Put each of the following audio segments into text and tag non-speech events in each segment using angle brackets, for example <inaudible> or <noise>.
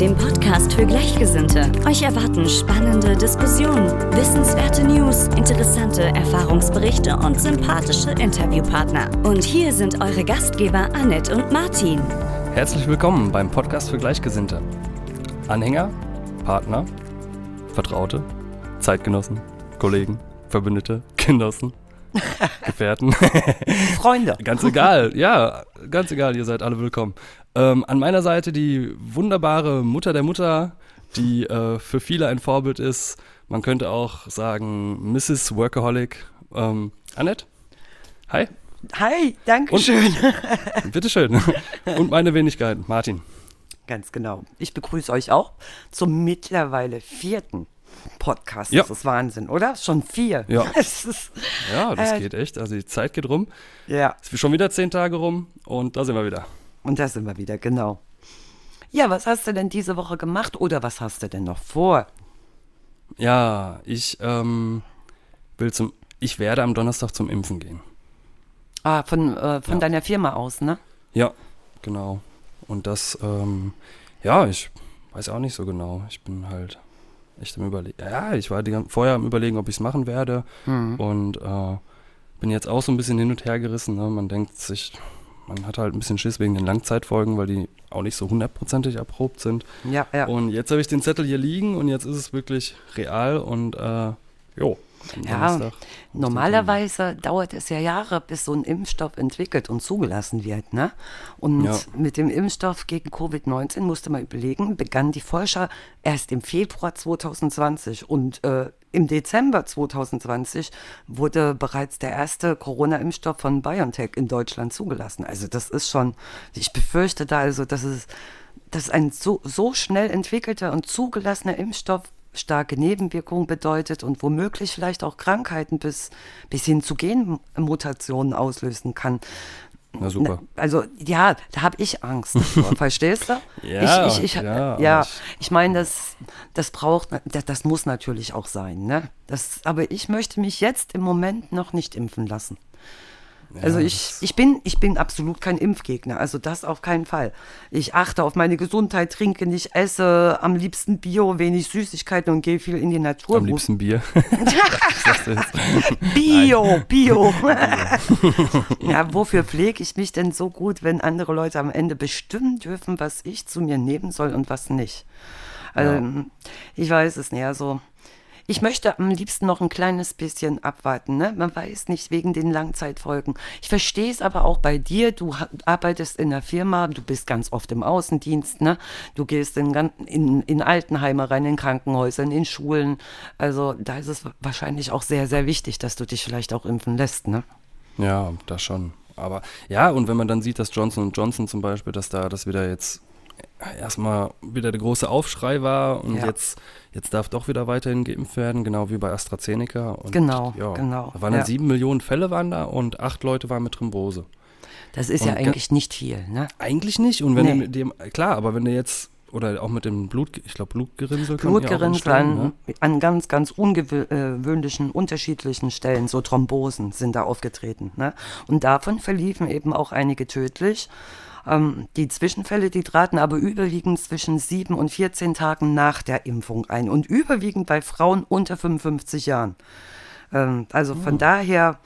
Dem Podcast für Gleichgesinnte. Euch erwarten spannende Diskussionen, wissenswerte News, interessante Erfahrungsberichte und sympathische Interviewpartner. Und hier sind eure Gastgeber Annette und Martin. Herzlich willkommen beim Podcast für Gleichgesinnte. Anhänger, Partner, Vertraute, Zeitgenossen, Kollegen, Verbündete, Genossen, <laughs> Gefährten. <laughs> Freunde. ganz egal, ja, ganz egal, ihr seid alle willkommen. Ähm, an meiner Seite die wunderbare Mutter der Mutter, die äh, für viele ein Vorbild ist. Man könnte auch sagen Mrs. Workaholic. Ähm, Annette? Hi, Hi, danke schön. <laughs> bitteschön. Und meine Wenigkeit, Martin. Ganz genau. Ich begrüße euch auch zum mittlerweile vierten Podcast. Ja. Das ist Wahnsinn, oder? Schon vier. Ja. <laughs> Ist, Ja, das Äh, geht echt. Also die Zeit geht rum. ja. Es ist schon wieder zehn Tage rum und da sind wir wieder. Und da sind wir wieder, genau. Ja, was hast du denn diese Woche gemacht oder was hast du denn noch vor? Ja, ich ähm, will zum, ich werde am Donnerstag zum Impfen gehen. Ah, von, äh, von Ja. deiner Firma aus, ne? Ja, genau. Und das, ähm, ja, ich weiß auch nicht so genau. Ich bin halt echt am Überlegen. Ja, ich war die, vorher am Überlegen, ob ich es machen werde. Und äh, bin jetzt auch so ein bisschen hin und her gerissen. Ne? Man denkt sich, man hat halt ein bisschen Schiss wegen den Langzeitfolgen, weil die auch nicht so hundertprozentig erprobt sind. Ja, ja. Und jetzt habe ich den Zettel hier liegen und jetzt ist es wirklich real und äh, jo. Ja, Normalerweise dauert es ja Jahre, bis so ein Impfstoff entwickelt und zugelassen wird. Ne? Und Ja. mit dem Impfstoff gegen Covid-19 musste man überlegen, begannen die Forscher erst im Februar 2020 und äh, im Dezember 2020 wurde bereits der erste Corona-Impfstoff von BioNTech in Deutschland zugelassen. Also das ist schon, ich befürchte da also, dass es dass ein so, so schnell entwickelter und zugelassener Impfstoff starke Nebenwirkungen bedeutet und womöglich vielleicht auch Krankheiten bis, bis hin zu Genmutationen auslösen kann. Na super. Also ja, da habe ich Angst <laughs> davor, verstehst du? Ja, ich, ich, ich, ja, ja, ich meine, das, das braucht, das, das muss natürlich auch sein, ne? Das, aber ich möchte mich jetzt im Moment noch nicht impfen lassen. Also ich, ich, bin, ich bin absolut kein Impfgegner, also das auf keinen Fall. Ich achte auf meine Gesundheit, trinke nicht, esse am liebsten Bio, wenig Süßigkeiten und gehe viel in die Natur. Am liebsten Bier. <laughs> Bio, Bio. <laughs> ja, wofür pflege ich mich denn so gut, wenn andere Leute am Ende bestimmen dürfen, was ich zu mir nehmen soll und was nicht? Also, ich weiß es nicht. Also, ich möchte am liebsten noch ein kleines bisschen abwarten. Ne? Man weiß nicht wegen den Langzeitfolgen. Ich verstehe es aber auch bei dir. Du arbeitest in der Firma, du bist ganz oft im Außendienst. Ne? Du gehst in, in, in Altenheime rein, in Krankenhäusern, in Schulen. Also da ist es wahrscheinlich auch sehr, sehr wichtig, dass du dich vielleicht auch impfen lässt. Ne? Ja, das schon. Aber ja, und wenn man dann sieht, dass Johnson Johnson zum Beispiel, dass da das wieder jetzt erstmal wieder der große Aufschrei war und Ja. jetzt, jetzt darf doch wieder weiterhin geimpft werden, genau wie bei AstraZeneca. Und Genau, ja, genau, Da waren dann sieben Millionen Fälle waren da und acht Leute waren mit Thrombose. Das ist Und ja eigentlich nicht viel. Ne? Eigentlich nicht. Und wenn Nee. du mit dem, klar, aber wenn du jetzt, oder auch mit dem Blut, ich glaube Blutgerinnsel Blutgerinnsel an, ne? an ganz, ganz ungewöhnlichen, unterschiedlichen Stellen, so Thrombosen sind da aufgetreten. Ne? Und davon verliefen eben auch einige tödlich. Ähm, die Zwischenfälle, die traten aber überwiegend zwischen 7 und 14 Tagen nach der Impfung ein und überwiegend bei Frauen unter 55 Jahren. Ähm, also von daher,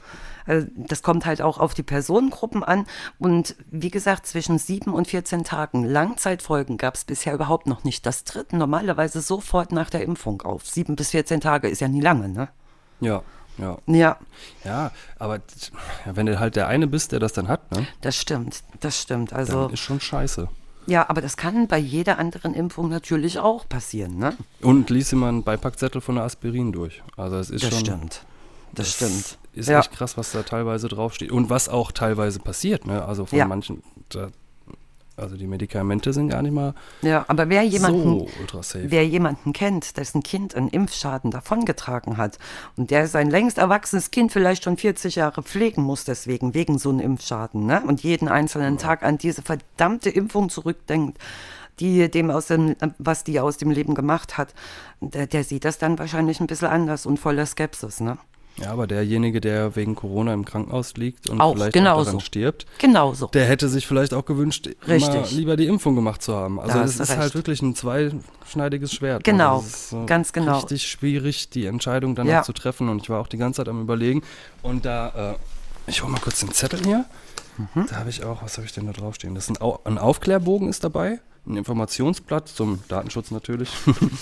äh, das kommt halt auch auf die Personengruppen an. Und wie gesagt, zwischen 7 und 14 Tagen Langzeitfolgen gab es bisher überhaupt noch nicht. Das tritt normalerweise sofort nach der Impfung auf. 7 bis 14 Tage ist ja nie lange, ne? Ja, ja. Ja, Ja, aber wenn du halt der eine bist, der das dann hat, ne, das stimmt. Das stimmt. Also, dann ist schon scheiße. ja, aber das kann bei jeder anderen Impfung natürlich auch passieren, ne? Und lies immer einen Beipackzettel von der Aspirin durch. Also es ist Das schon. stimmt. Das, stimmt. Ist Ja. echt krass, was da teilweise draufsteht. Und was auch teilweise passiert, ne? Also von Ja. manchen. Da, also die Medikamente sind gar nicht mal Ja, aber wer jemanden, so ultra safe. wer jemanden kennt, dessen Kind einen Impfschaden davongetragen hat und der sein längst erwachsenes Kind vielleicht schon 40 Jahre pflegen muss deswegen, wegen so einem Impfschaden, ne? und jeden einzelnen Tag an diese verdammte Impfung zurückdenkt, die dem aus dem, was die aus dem Leben gemacht hat, der, der sieht das dann wahrscheinlich ein bisschen anders und voller Skepsis, ne? Ja, aber derjenige, der wegen Corona im Krankenhaus liegt und Auch, vielleicht genauso. auch daran stirbt, Genauso. der hätte sich vielleicht auch gewünscht, lieber die Impfung gemacht zu haben. Also du ist halt recht. wirklich ein zweischneidiges Schwert. Genau, Also es ist, äh, ganz genau. Richtig schwierig, die Entscheidung danach Ja. zu treffen. Und ich war auch die ganze Zeit am überlegen. Und da, äh, ich hole mal kurz den Zettel hier. Mhm. Da habe ich auch, was habe ich denn da draufstehen? Das ist ein, Au ein Aufklärbogen ist dabei, ein Informationsblatt zum Datenschutz natürlich.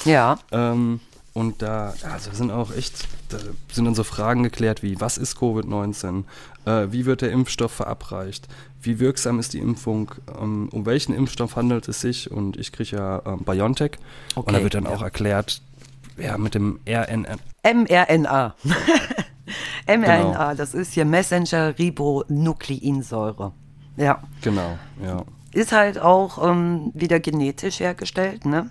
Ja, <laughs> Ähm, und da also sind auch echt, da sind dann so Fragen geklärt wie, was ist Covid-19? Äh, wie wird der Impfstoff verabreicht? Wie wirksam ist die Impfung? Ähm, um welchen Impfstoff handelt es sich? Und ich kriege ja ähm, BioNTech. und da Okay, wird dann auch erklärt, ja, mit dem RNN. mRNA. <laughs> mRNA, Genau. das ist hier Messenger-Ribonukleinsäure. Ja. Genau, ja. ist halt auch ähm, wieder genetisch hergestellt, ne?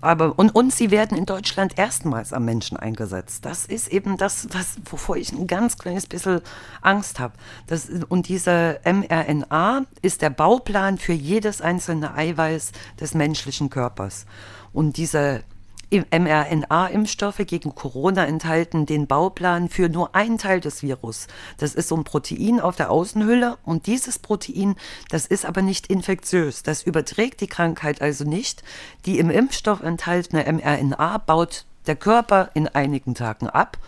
Aber und, und sie werden in Deutschland erstmals am Menschen eingesetzt. Das ist eben das, was, wovor ich ein ganz kleines bisschen Angst habe. Und dieser mRNA ist der Bauplan für jedes einzelne Eiweiß des menschlichen Körpers. Und diese mRNA-Impfstoffe gegen Corona enthalten den Bauplan für nur einen Teil des Virus. Das ist so ein Protein auf der Außenhülle und dieses Protein, das ist aber nicht infektiös. Das überträgt die Krankheit also nicht. Die im Impfstoff enthaltene mRNA baut der Körper in einigen Tagen ab.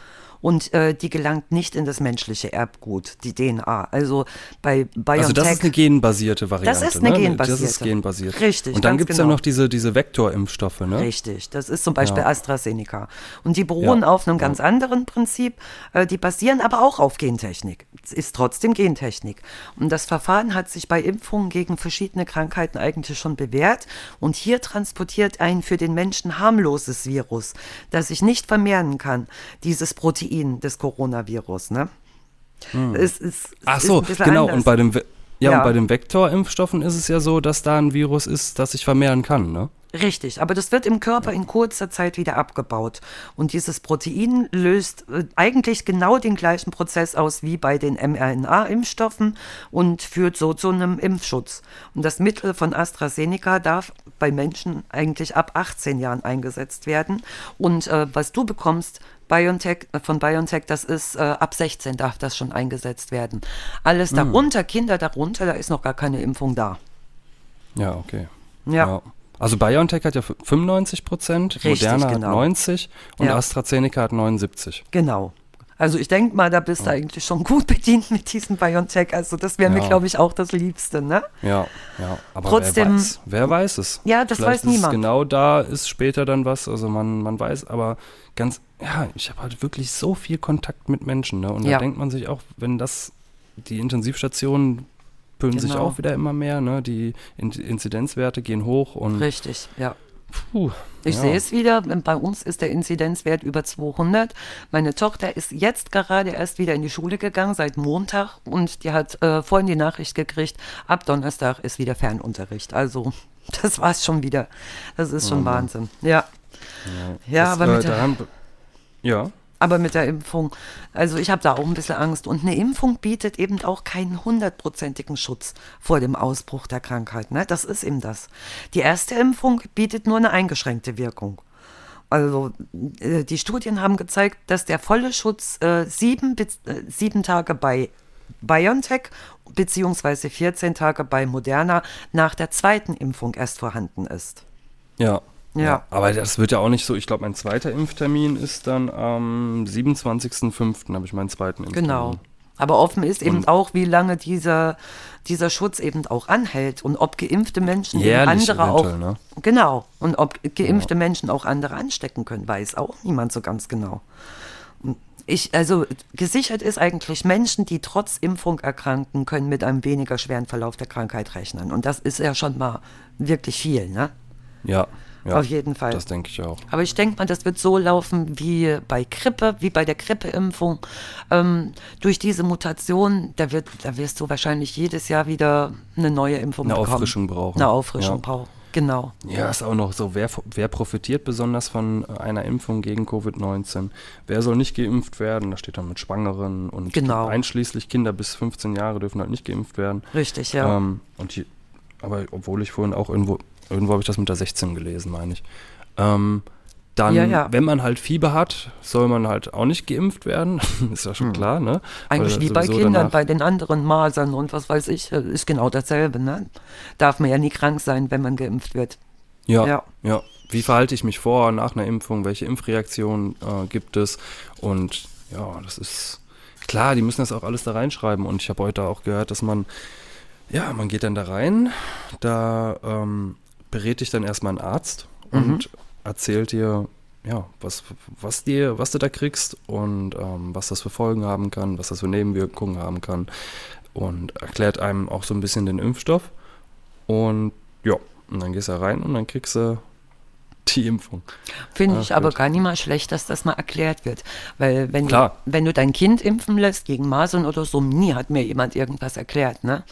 Und äh, die gelangt nicht in das menschliche Erbgut, die DNA. Also bei BioNTech. Also das ist eine genbasierte Variante. Das ist eine ne? genbasierte. Das ist genbasiert. Richtig, Und dann gibt es genau. ja noch diese, diese Vektorimpfstoffe, ne? Richtig, das ist zum Beispiel Ja. AstraZeneca. Und die beruhen Ja, auf einem ganz anderen Prinzip. Äh, die basieren aber auch auf Gentechnik. Es ist trotzdem Gentechnik. Und das Verfahren hat sich bei Impfungen gegen verschiedene Krankheiten eigentlich schon bewährt. Und hier transportiert ein für den Menschen harmloses Virus, das sich nicht vermehren kann, dieses Protein des Coronavirus. Ne? Es, es, Ach so, genau. anders. Und bei dem, ja, Ja. und bei den Vektorimpfstoffen ist es ja so, dass da ein Virus ist, das sich vermehren kann, ne? Richtig, aber das wird im Körper in kurzer Zeit wieder abgebaut. Und dieses Protein löst äh, eigentlich genau den gleichen Prozess aus wie bei den mRNA-Impfstoffen und führt so zu einem Impfschutz. Und das Mittel von AstraZeneca darf bei Menschen eigentlich ab 18 Jahren eingesetzt werden. Und äh, was du bekommst, BioNTech, äh, von BioNTech, das ist äh, ab 16 darf das schon eingesetzt werden. Alles darunter, Kinder darunter, da ist noch gar keine Impfung da. Ja, okay. Ja. Also BioNTech hat ja f- 95 Prozent, Richtig, Moderna genau. hat 90 und Ja. AstraZeneca hat 79. Genau. Also ich denke mal, da bist du eigentlich schon gut <laughs> bedient mit diesem BioNTech. Also das wäre mir, Ja. glaube ich, auch das Liebste, ne? Ja, ja. Aber Trotzdem- wer weiß, wer weiß es? Ja, das Vielleicht weiß niemand. Genau da ist später dann was, also man, man weiß, aber ganz, ja, ich habe halt wirklich so viel Kontakt mit Menschen, ne? Und Ja. da denkt man sich auch, wenn das, die Intensivstationen füllen sich Genau. auch wieder immer mehr, ne? Die In Inzidenzwerte gehen hoch und Richtig, ja. puh, Ich ja. sehe es wieder, bei uns ist der Inzidenzwert über 200. Meine Tochter ist jetzt gerade erst wieder in die Schule gegangen, seit Montag. Und die hat äh, vorhin die Nachricht gekriegt, ab Donnerstag ist wieder Fernunterricht. Also <laughs> das war's schon wieder. Das ist schon Wahnsinn. Ja. Ja, Das, aber äh, mit der, ja, Aber mit der Impfung, also ich habe da auch ein bisschen Angst. Und eine Impfung bietet eben auch keinen hundertprozentigen Schutz vor dem Ausbruch der Krankheit. Ne? Das ist eben das. Die erste Impfung bietet nur eine eingeschränkte Wirkung. Also äh, die Studien haben gezeigt, dass der volle Schutz äh, sieben, äh, sieben Tage bei BioNTech beziehungsweise 14 Tage bei Moderna nach der zweiten Impfung erst vorhanden ist. Ja. Ja. Aber das wird ja auch nicht so. Ich glaube, mein zweiter Impftermin ist dann am 27.05. habe ich meinen zweiten Impftermin. Genau. Aber offen ist eben Und- auch, wie lange dieser, dieser Schutz eben auch anhält und ob geimpfte Menschen Jährlich andere auch. ne? Genau. Und ob geimpfte Menschen auch andere anstecken können, weiß auch niemand so ganz genau. Ich, also gesichert ist eigentlich, Menschen, die trotz Impfung erkranken, können mit einem weniger schweren Verlauf der Krankheit rechnen. Und das ist ja schon mal wirklich viel, ne? Ja. Ja, Auf jeden Fall. Das denke ich auch. Aber ich denke mal, das wird so laufen wie bei Grippe, wie bei der Grippeimpfung. Ähm, durch diese Mutation, da, wird, da wirst du wahrscheinlich jedes Jahr wieder eine neue Impfung Eine bekommen. Auffrischung brauchen. Eine Auffrischung Ja. brauchen. Genau. Ja, ist auch noch so, wer, wer profitiert besonders von einer Impfung gegen Covid-19? Wer soll nicht geimpft werden? Da steht dann mit Schwangeren und Genau. einschließlich Kinder bis 15 Jahre dürfen halt nicht geimpft werden. Richtig, ja. Ähm, und die, aber obwohl ich vorhin auch irgendwo, irgendwo habe ich das mit der 16 gelesen, meine ich. Ähm, dann, Ja, ja. wenn man halt Fieber hat, soll man halt auch nicht geimpft werden. <laughs> ist ja schon klar, ne? Hm. Eigentlich Weil wie bei Kindern, bei den anderen Masern und was weiß ich, äh, ist genau dasselbe. Ne? Darf man ja nie krank sein, wenn man geimpft wird. Ja, Ja. ja. Wie verhalte ich mich vor, nach einer Impfung? Welche Impfreaktionen äh, gibt es? Und ja, das ist klar, die müssen das auch alles da reinschreiben. Und ich habe heute auch gehört, dass man, ja, man geht dann da rein, da ähm, berät dich dann erstmal ein Arzt und erzählt dir, ja, was, was dir, was du da kriegst und ähm, was das für Folgen haben kann, was das für Nebenwirkungen haben kann und erklärt einem auch so ein bisschen den Impfstoff. Und ja, und dann gehst du da rein und dann kriegst du die Impfung. Finde Ach, ich aber gut. gar nicht mal schlecht, dass das mal erklärt wird. Weil wenn, du, Klar. wenn du dein Kind impfen lässt gegen Masern oder so, nie hat mir jemand irgendwas erklärt, ne?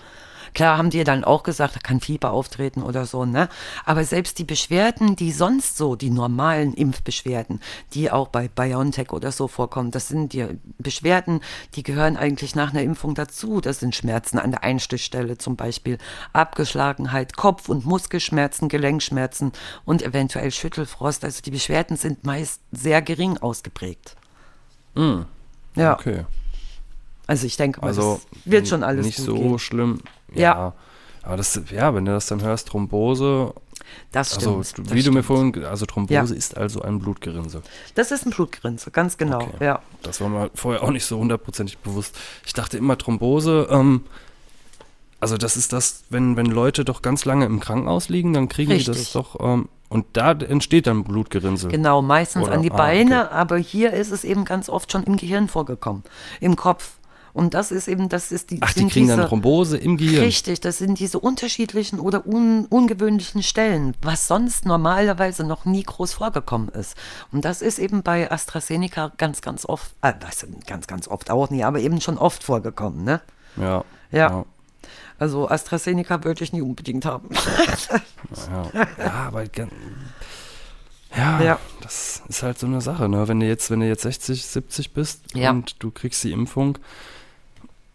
Klar haben die dann auch gesagt, da kann Fieber auftreten oder so, ne? Aber selbst die Beschwerden, die sonst so, die normalen Impfbeschwerden, die auch bei BioNTech oder so vorkommen, das sind die Beschwerden, die gehören eigentlich nach einer Impfung dazu. Das sind Schmerzen an der Einstichstelle zum Beispiel, Abgeschlagenheit, Kopf- und Muskelschmerzen, Gelenkschmerzen und eventuell Schüttelfrost. Also die Beschwerden sind meist sehr gering ausgeprägt. Ja, Okay. also ich denke Also wird schon alles nicht so gehen. schlimm. Ja. Ja. Aber das, ja, wenn du das dann hörst, Thrombose, Das stimmt. also das wie du mir stimmt. vorhin, also Thrombose Ja. ist also ein Blutgerinnsel. Das ist ein Blutgrinse, ganz genau. Okay. Ja. Das war mir vorher auch nicht so hundertprozentig bewusst. Ich dachte immer Thrombose, ähm, also das ist das, wenn, wenn Leute doch ganz lange im Krankenhaus liegen, dann kriegen die Richtig. das doch, ähm, und da entsteht dann Blutgerinnsel. Genau, meistens Oder? an die Ah, Beine, aber hier ist es eben ganz oft schon im Gehirn vorgekommen, im Kopf. Und das ist eben, das ist die. Ach, die kriegen diese, dann Thrombose im Gehirn. Richtig, das sind diese unterschiedlichen oder un, ungewöhnlichen Stellen, was sonst normalerweise noch nie groß vorgekommen ist. Und das ist eben bei AstraZeneca ganz, ganz oft, äh, ganz, ganz oft auch nie, aber eben schon oft vorgekommen, ne? Ja. Ja. Also AstraZeneca würde ich nie unbedingt haben. <laughs> Ja, ja aber ja, Ja. das ist halt so eine Sache, ne? Wenn du jetzt, wenn du jetzt 60, 70 bist Ja. und du kriegst die Impfung,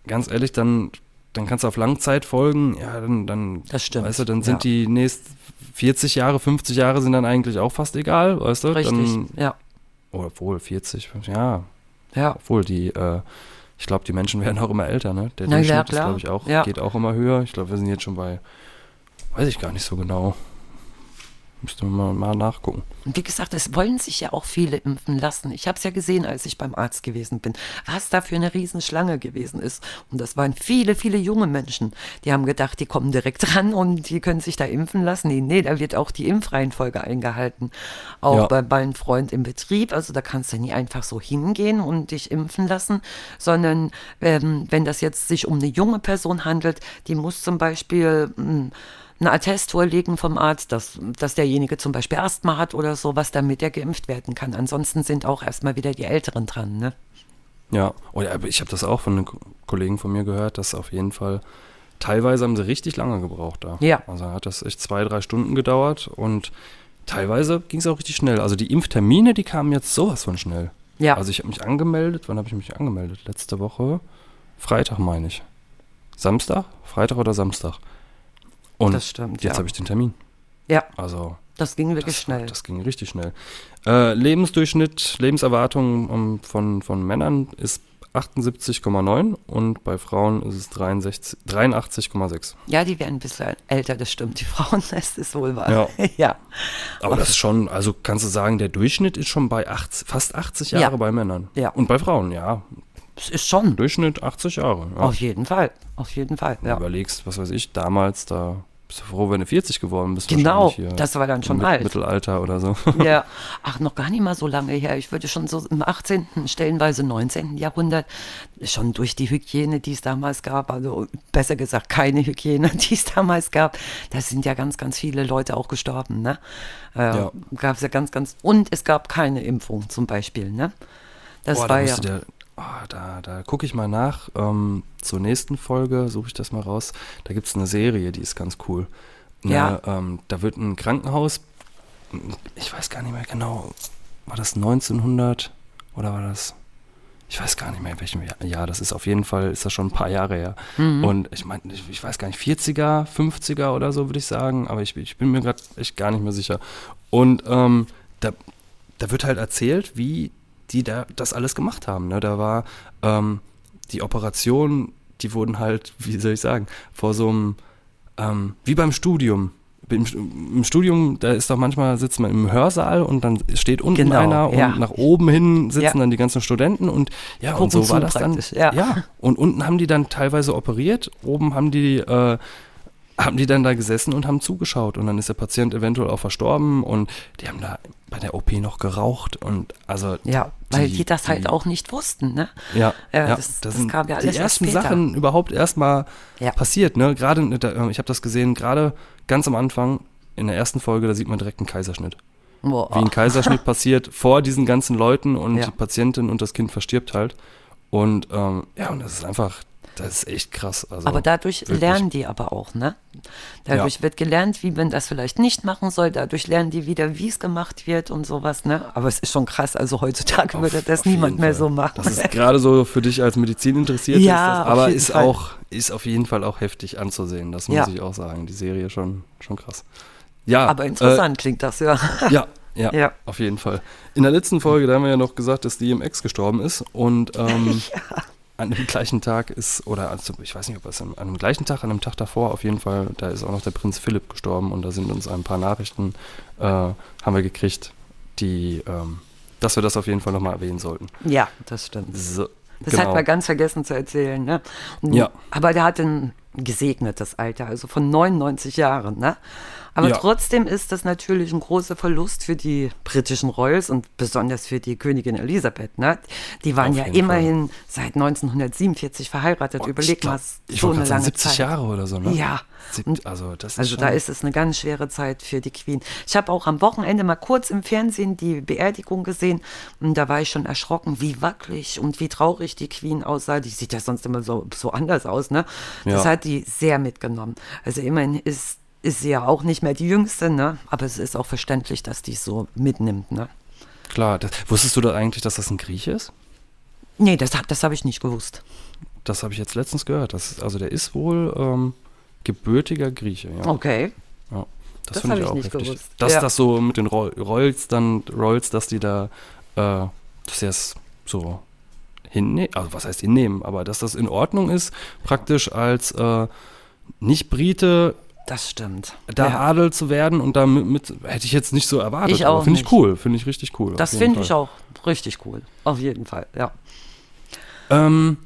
ganz ehrlich, dann, dann kannst du auf Langzeit folgen, ja, dann, dann Das stimmt, weißt du, dann sind ja. die nächsten 40 Jahre, 50 Jahre sind dann eigentlich auch fast egal, weißt du? Richtig, Dann, ja. oder obwohl 40, 50, ja, Ja, obwohl die, äh, ich glaube, die Menschen <laughs> werden auch immer älter, ne? Der Na ja, Durchschnitt ist, glaube ich, auch, Ja. geht auch immer höher. Ich glaube, wir sind jetzt schon bei, weiß ich gar nicht so genau. Müsste man mal, nachgucken. Und wie gesagt, es wollen sich ja auch viele impfen lassen. Ich habe es ja gesehen, als ich beim Arzt gewesen bin, was da für eine Riesenschlange gewesen ist. Und das waren viele, viele junge Menschen. Die haben gedacht, die kommen direkt <laughs> ran und die können sich da impfen lassen. Nee, nee, da wird auch die Impfreihenfolge eingehalten. Auch Ja. bei meinem Freund im Betrieb. Also da kannst du nie einfach so hingehen und dich impfen lassen, sondern ähm, wenn das jetzt sich um eine junge Person handelt, die muss zum Beispiel mh, einen Attest vorlegen vom Arzt, dass, dass derjenige zum Beispiel Asthma hat oder so, was damit er geimpft werden kann. Ansonsten sind auch erstmal wieder die Älteren dran. Ne? Ja, oder aber ich habe das auch von einem Ko- Kollegen von mir gehört, dass auf jeden Fall teilweise haben sie richtig lange gebraucht da. Ja. Also hat das echt zwei, drei Stunden gedauert und teilweise ging es auch richtig schnell. Also die Impftermine, die kamen jetzt sowas von schnell. Ja. Also ich habe mich angemeldet, wann habe ich mich angemeldet? Letzte Woche, Freitag meine ich. Samstag? Freitag oder Samstag? Und Das stimmt, jetzt ja. habe ich den Termin. Ja, Also das ging wirklich das, schnell. Das ging richtig schnell. Äh, Lebensdurchschnitt, Lebenserwartung ähm, von, von Männern ist 78,9 und bei Frauen ist es 63 83,6. ja, die werden ein bisschen älter, das stimmt. Die <laughs> Frauen, das ist wohl wahr. Ja. <laughs> ja. Aber das ist schon, also kannst du sagen, der Durchschnitt ist schon bei 80, fast 80 Jahre Ja. bei Männern. Ja. Und bei Frauen, ja. Es ist schon. Durchschnitt 80 Jahre. Ja. Auf jeden Fall. Auf jeden Fall. Wenn Ja. du überlegst, was weiß ich, damals, da bist du froh, wenn du 40 geworden bist. Genau, das war dann schon alt. Mittelalter oder so. Ja, <laughs> ach, noch gar nicht mal so lange her. Ich würde schon so im 18., stellenweise 19. Jahrhundert, schon durch die Hygiene, die es damals gab, also besser gesagt keine Hygiene, <laughs> die es damals gab, da sind ja ganz, ganz viele Leute auch gestorben, ne? Äh, Ja. Gab es ja ganz, ganz, und es gab keine Impfung zum Beispiel, ne? Das Boah, da war ja, musst du dir- oh, da, da gucke ich mal nach. Ähm, zur nächsten Folge suche ich das mal raus. Da gibt es eine Serie, die ist ganz cool. Eine, Ja. Ähm, da wird ein Krankenhaus, ich weiß gar nicht mehr genau, war das 1900 oder war das, ich weiß gar nicht mehr in welchem Jahr, ja, das ist auf jeden Fall, ist das schon ein paar Jahre her. Mhm. Und ich meine, ich, ich weiß gar nicht, 40er, 50er oder so würde ich sagen, aber ich, ich bin mir gerade echt gar nicht mehr sicher. Und ähm, da, da wird halt erzählt, wie die da das alles gemacht haben. Ne? Da war ähm, die Operation, die wurden halt, <laughs> wie soll ich sagen, vor so einem, ähm, wie beim Studium. Im, Studium, da ist doch manchmal, sitzt man im Hörsaal und dann steht unten Genau, einer und ja. nach oben hin sitzen Ja. dann die ganzen Studenten und ja, und Gucken so zu war das dann. praktisch, ja. und unten haben die dann teilweise operiert, oben haben die äh, haben die dann da gesessen und haben zugeschaut und dann ist der Patient eventuell auch verstorben und die haben da bei der OP noch geraucht und also ja, weil die- die, das halt die- auch nicht wussten, ne? ja, Ja, ja das- das, das sind kam ja die alles erst ersten später. Sachen überhaupt erstmal Ja. passiert, ne? Gerade, da, ich habe das gesehen, gerade ganz am Anfang in der ersten Folge, da sieht man direkt einen Kaiserschnitt. Boah. Wie ein Kaiserschnitt <laughs> passiert vor diesen ganzen Leuten und Ja. die Patientin und das Kind verstirbt halt. Und ähm, ja, und das ist einfach, das ist echt krass. Also, Aber dadurch wirklich. lernen die aber auch, ne? Dadurch Ja. wird gelernt, wie man das vielleicht nicht machen soll. Dadurch lernen die wieder, wie es gemacht wird und sowas, ne? Aber es ist schon krass. Also heutzutage würde das Auf niemand mehr Fall. so machen. Das ist gerade so für dich als Medizin interessiert, Ja, ist das, auf aber ist Fall. auch ist auf jeden Fall auch heftig anzusehen. Das muss Ja. ich auch sagen. Die Serie schon schon krass. Ja, aber interessant klingt das, ja. Äh, ja, ja, Ja. auf jeden Fall. In der letzten Folge, da haben wir ja noch gesagt, dass DMX gestorben ist und ähm, <laughs> an dem gleichen Tag ist, oder also, ich weiß nicht, ob es an, an dem gleichen Tag, an dem Tag davor, auf jeden Fall, da ist auch noch der Prinz Philipp gestorben und da sind uns ein paar Nachrichten, äh, haben wir gekriegt, die, ähm, dass wir das auf jeden Fall nochmal erwähnen sollten. Ja, das stimmt. So, Das genau. hat man ganz vergessen zu erzählen, ne? Und- Ja. Aber der hat ein gesegnetes Alter, also von 99 Jahren, ne? Aber Ja. trotzdem ist das natürlich ein großer Verlust für die britischen Royals und besonders für die Königin Elisabeth, ne? Die waren Auf ja immerhin seit 1947 verheiratet. Boah, Überleg mal, so eine grad sagen, lange 70 Zeit. Jahre oder so, ne? Ja. Und also das ist also da ist es eine ganz schwere Zeit für die Queen. Ich habe auch am Wochenende mal kurz im Fernsehen die Beerdigung gesehen und da war ich schon erschrocken, wie wackelig und wie traurig die Queen aussah. Die sieht ja sonst immer so, so anders aus, ne? Das Ja. hat die sehr mitgenommen. Also immerhin ist, ist sie ja auch nicht mehr die Jüngste, ne? Aber es ist auch verständlich, dass die es so mitnimmt, ne? klar. Das, wusstest du da eigentlich, dass das ein Grieche ist? Nee, das, das habe ich nicht gewusst. Das habe ich jetzt letztens gehört. Das, also der ist wohl ähm, gebürtiger Grieche. Ja. Okay. Ja, das, Das finde ich auch nicht heftig. gewusst. Dass Ja. das so mit den Royals dann, Royals, dass die da, äh, dass sie das so hinnehmen, also was heißt hinnehmen, aber dass das in Ordnung ist, praktisch als äh, Nicht-Brite Das stimmt. da Ja. Adel zu werden und da mit, hätte ich jetzt nicht so erwartet. Ich auch Finde ich cool, finde ich richtig cool. Das finde ich auch richtig cool. Auf jeden Fall, ja. Ähm,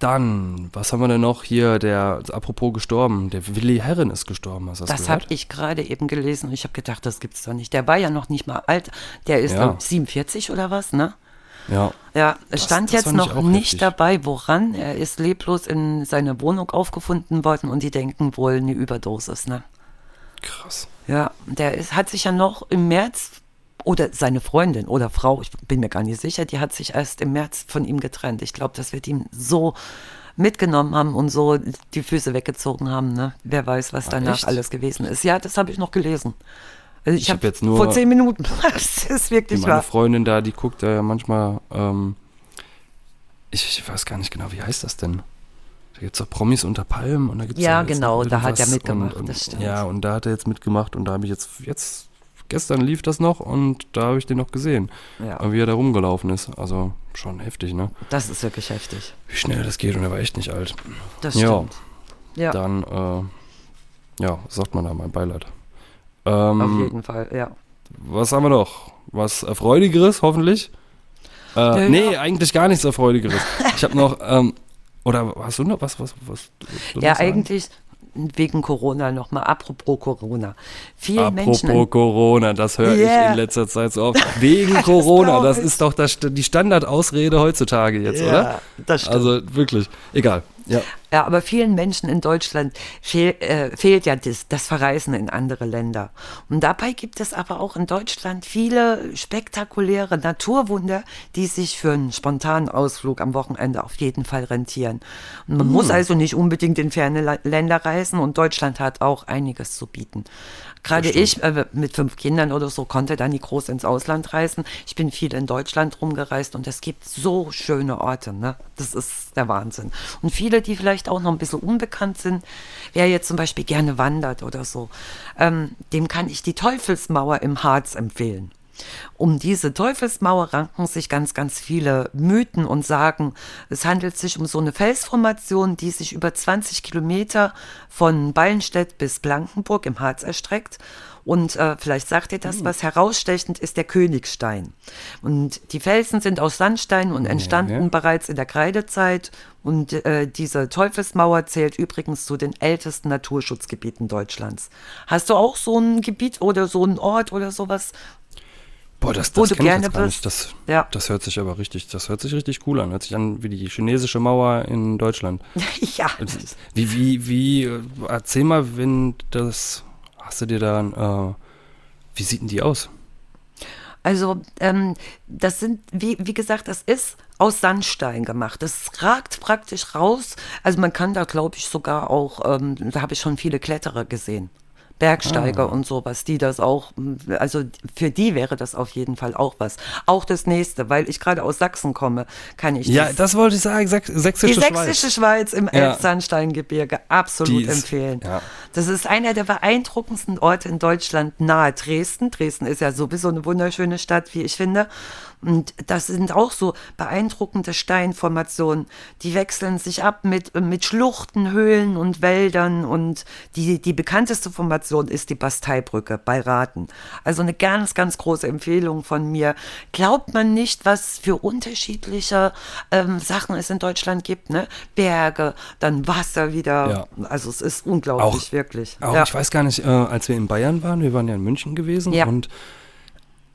dann, was haben wir denn noch hier? Der, apropos gestorben, der Willi Herren ist gestorben. Hast du das, Das habe ich gerade eben gelesen und ich habe gedacht, das gibt's doch nicht. Der war ja noch nicht mal alt. Der ist Ja. dann 47 oder was, ne? Ja. Ja, es Das- stand das jetzt noch nicht heftig. dabei, woran. Er ist leblos in seiner Wohnung aufgefunden worden und die denken wohl eine Überdosis, ne? Krass. Ja, der ist, hat sich ja noch im März oder seine Freundin oder Frau, ich bin mir gar nicht sicher, die hat sich erst im März von ihm getrennt. Ich glaube, das wird ihm so mitgenommen haben und so die Füße weggezogen haben. Ne? Wer weiß, was Ah, danach echt? alles gewesen ist. Ja, das habe ich noch gelesen. Also ich Ich hab habe jetzt nur- vor zehn Minuten. <laughs> Das ist wirklich meine wahr. Freundin da, die guckt ja manchmal, ähm, ich, ich weiß gar nicht genau, wie heißt das denn? Da gibt es doch Promis unter Palmen und da gibt's Ja, noch genau, da hat er mitgemacht, und, und, das stimmt. Ja, und da hat er jetzt mitgemacht und da habe ich jetzt, jetzt, gestern lief das noch und da habe ich den noch gesehen, Ja, wie er da rumgelaufen ist. Also schon heftig, ne? das ist wirklich heftig. Wie schnell das geht und er war echt nicht alt. Das Ja. stimmt. Ja, Dann, äh, ja, sagt man da, mein Beileid. Auf Ähm, jeden Fall, ja. was haben wir noch? Was Erfreulicheres, hoffentlich? Äh, Ja, nee, ja. eigentlich gar nichts Erfreulicheres. Ich habe noch, ähm, oder hast du noch was, was, was du Ja, eigentlich wegen Corona nochmal, apropos Corona. Vielen Apropos Menschen. Corona, das höre Yeah. ich in letzter Zeit so oft. Wegen <laughs> Corona, das ist doch das, die Standardausrede heutzutage jetzt, Ja, oder? das stimmt. Also wirklich, egal. Ja. Ja, aber vielen Menschen in Deutschland fehl, äh, fehlt ja das, das Verreisen in andere Länder. Und dabei gibt es aber auch in Deutschland viele spektakuläre Naturwunder, die sich für einen spontanen Ausflug am Wochenende auf jeden Fall rentieren. Und man muss also nicht unbedingt in ferne Länder reisen und Deutschland hat auch einiges zu bieten. Gerade ich äh, mit fünf Kindern oder so konnte dann nie groß ins Ausland reisen. Ich bin viel in Deutschland rumgereist und es gibt so schöne Orte. Ne? Das ist der Wahnsinn. Und viele, die vielleicht auch noch ein bisschen unbekannt sind, wer jetzt zum Beispiel gerne wandert oder so, ähm, dem kann ich die Teufelsmauer im Harz empfehlen. Um diese Teufelsmauer ranken sich ganz, ganz viele Mythen und Sagen. Es handelt sich um so eine Felsformation, die sich über 20 Kilometer von Ballenstedt bis Blankenburg im Harz erstreckt. Und äh, vielleicht sagt ihr das, was herausstechend ist der Königstein. Und die Felsen sind aus Sandstein und entstanden Ja. bereits in der Kreidezeit. Und äh, diese Teufelsmauer zählt übrigens zu den ältesten Naturschutzgebieten Deutschlands. Hast du auch so ein Gebiet oder so einen Ort oder sowas, Boah, das, Wo das du kenn ich gerne bist. Das, Ja. das hört sich aber richtig, das hört sich richtig cool an. Hört sich an wie die chinesische Mauer in Deutschland. <laughs> ja. Wie, wie, wie, äh, erzähl mal, wenn das, hast du dir dann, äh, wie sieht denn die aus? Also, ähm, das sind, wie, wie gesagt, das ist aus Sandstein gemacht. Das ragt praktisch raus. Also, man kann da, glaube ich, sogar auch, ähm, da habe ich schon viele Kletterer gesehen. Bergsteiger und sowas, die das auch, also für die wäre das auf jeden Fall auch was. Auch das nächste, weil ich gerade aus Sachsen komme, kann ich Ja, dies- das wollte ich sagen, Säch- die sächsische sächsische Schweiz, im Ja. Elbsandsteingebirge absolut ist- empfehlen. ja. Das ist einer der beeindruckendsten Orte in Deutschland nahe Dresden. Dresden ist ja sowieso eine wunderschöne Stadt, wie ich finde. Und das sind auch so beeindruckende Steinformationen. Die wechseln sich ab mit, mit Schluchten, Höhlen und Wäldern. Und die, die bekannteste Formation ist die Basteibrücke bei Raten. Also eine ganz, ganz große Empfehlung von mir. Glaubt man nicht, was für unterschiedliche ähm, Sachen es in Deutschland gibt. Ne? Berge, dann Wasser wieder. Also es ist unglaublich, Auch- wirklich. Auch, ja. ich weiß gar nicht, äh, als wir in Bayern waren, wir waren ja in München gewesen Ja. und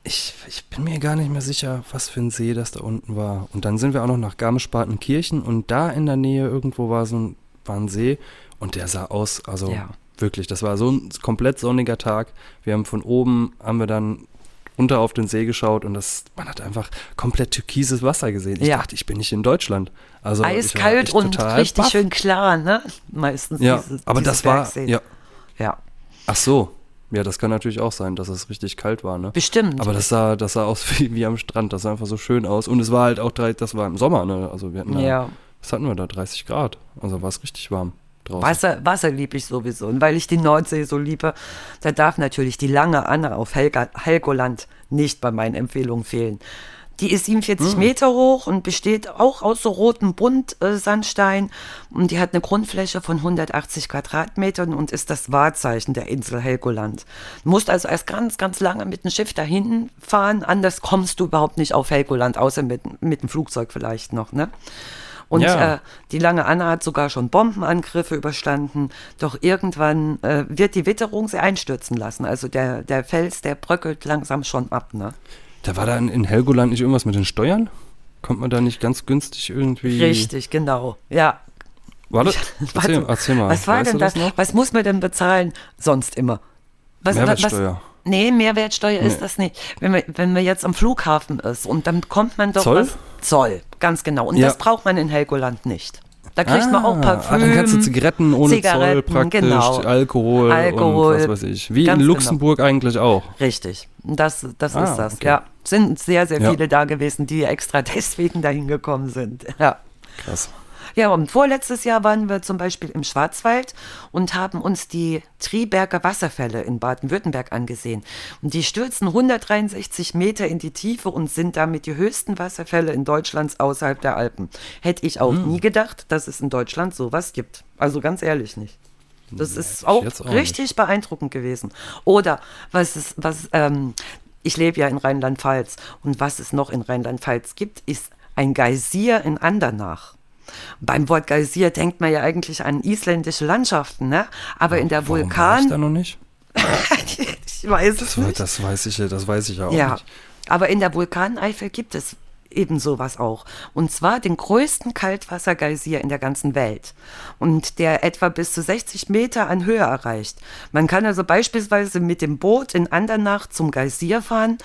ich, ich bin mir gar nicht mehr sicher, was für ein See das da unten war. Und dann sind wir auch noch nach Garmisch-Partenkirchen und da in der Nähe irgendwo war so ein, war ein See und der sah aus, also Ja. wirklich, das war so ein komplett sonniger Tag. Wir haben von oben, haben wir dann runter auf den See geschaut und das, man hat einfach komplett türkises Wasser gesehen. Ich Ja. dachte, ich bin nicht in Deutschland. Also war Eiskalt und richtig baff. schön klar, ne? Meistens Ja, diese, aber diese das war, Bergseen. ja, Ja, Ach so. Ja, das kann natürlich auch sein, dass es richtig kalt war, ne? bestimmt. Aber das sah, das sah aus <laughs> wie, wie am Strand. Das sah einfach so schön aus. Und es war halt auch, drei, das war im Sommer, ne? Also wir hatten da, ja. was hatten wir da? 30 Grad. Also war es richtig warm draußen. Wasser, Wasser liebe ich sowieso. Und weil ich die Nordsee so liebe, da darf natürlich die lange Anna auf Helga, Helgoland nicht bei meinen Empfehlungen fehlen. Die ist 47 Meter hoch und besteht auch aus so rotem Buntsandstein. und die hat eine Grundfläche von 180 Quadratmetern und ist das Wahrzeichen der Insel Helgoland. Du musst also erst ganz, ganz lange mit dem Schiff dahin fahren. Anders kommst du überhaupt nicht auf Helgoland, außer mit, mit dem Flugzeug vielleicht noch. Ne? Und Ja. äh, die lange Anna hat sogar schon Bombenangriffe überstanden. Doch irgendwann äh, wird die Witterung sie einstürzen lassen. Also der, der Fels, der bröckelt langsam schon ab. Ne? Da war da in, Helgoland nicht irgendwas mit den Steuern? Kommt man da nicht ganz günstig irgendwie? Richtig, genau. Ja. War das? <laughs> Erzähl, erzähl mal. Was war weißt denn das das? noch? Was muss man denn bezahlen? Sonst immer. Was, Mehrwertsteuer. Was, nee, Mehrwertsteuer ist das nicht. Wenn man, wenn man jetzt am Flughafen ist und dann bekommt man doch Zoll? was. Zoll, ganz genau. Und Ja. das braucht man in Helgoland nicht. Da kriegt man auch Ah, Parfüm. ah, dann kannst du Zigaretten ohne Zoll Zigaretten, praktisch, genau. Alkohol, Alkohol, und was weiß ich. Wie in genau. Luxemburg eigentlich auch. Richtig. Das, das Ah, ist das. okay. Ja. Sind sehr, sehr Ja. viele da gewesen, die extra <laughs> deswegen dahin gekommen sind. Ja. Krass. Ja, und vorletztes Jahr waren wir zum Beispiel im Schwarzwald und haben uns die Triberger Wasserfälle in Baden-Württemberg angesehen. Und die stürzen 163 Meter in die Tiefe und sind damit die höchsten Wasserfälle in Deutschlands außerhalb der Alpen. Hätte ich Hm. auch nie gedacht, dass es in Deutschland sowas gibt. Also ganz ehrlich nicht. Das Nee, ist auch, auch richtig beeindruckend gewesen. Oder was ist, was, ähm, ich lebe ja in Rheinland-Pfalz und was es noch in Rheinland-Pfalz gibt, ist ein Geysir in Andernach. Beim Wort Geysir denkt man ja eigentlich an isländische Landschaften, ne? Aber in der Warum war ich da Vulkan, noch nicht? <laughs> ich weiß es Das, nicht. das weiß ich ja, das weiß ich ja auch Ja, nicht. aber in der Vulkaneifel gibt es eben sowas auch. Und zwar den größten Kaltwassergeysir in der ganzen Welt. Und der etwa bis zu 60 Meter an Höhe erreicht. Man kann also beispielsweise mit dem Boot in Andernach zum Geysir fahren.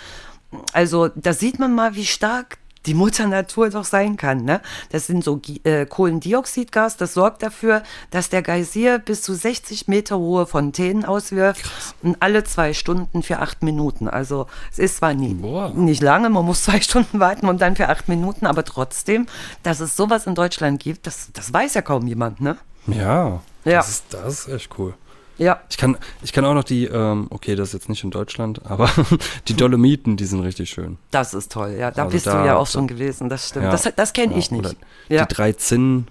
Also da sieht man mal, wie stark die Mutter Natur doch sein kann. Ne? Das sind so äh, Kohlendioxidgas, das sorgt dafür, dass der Geysir bis zu 60 Meter hohe Fontänen auswirft und alle zwei Stunden für acht Minuten. Also es ist zwar nie, Boah. nicht lange, man muss <laughs> zwei Stunden warten und dann für acht Minuten, aber trotzdem, dass es sowas in Deutschland gibt, das, das weiß ja kaum jemand, ne? Ja, Ja. Das, ist, das ist echt cool. Ja, Ich kann, ich kann auch noch die, ähm, okay, das ist jetzt nicht in Deutschland, aber <laughs> die Dolomiten, die sind richtig schön. das ist toll, ja. Da Also bist da- du ja auch schon gewesen, das stimmt. Ja. Das, das kenne Ja, ich nicht. Ja, Die drei Zinnen,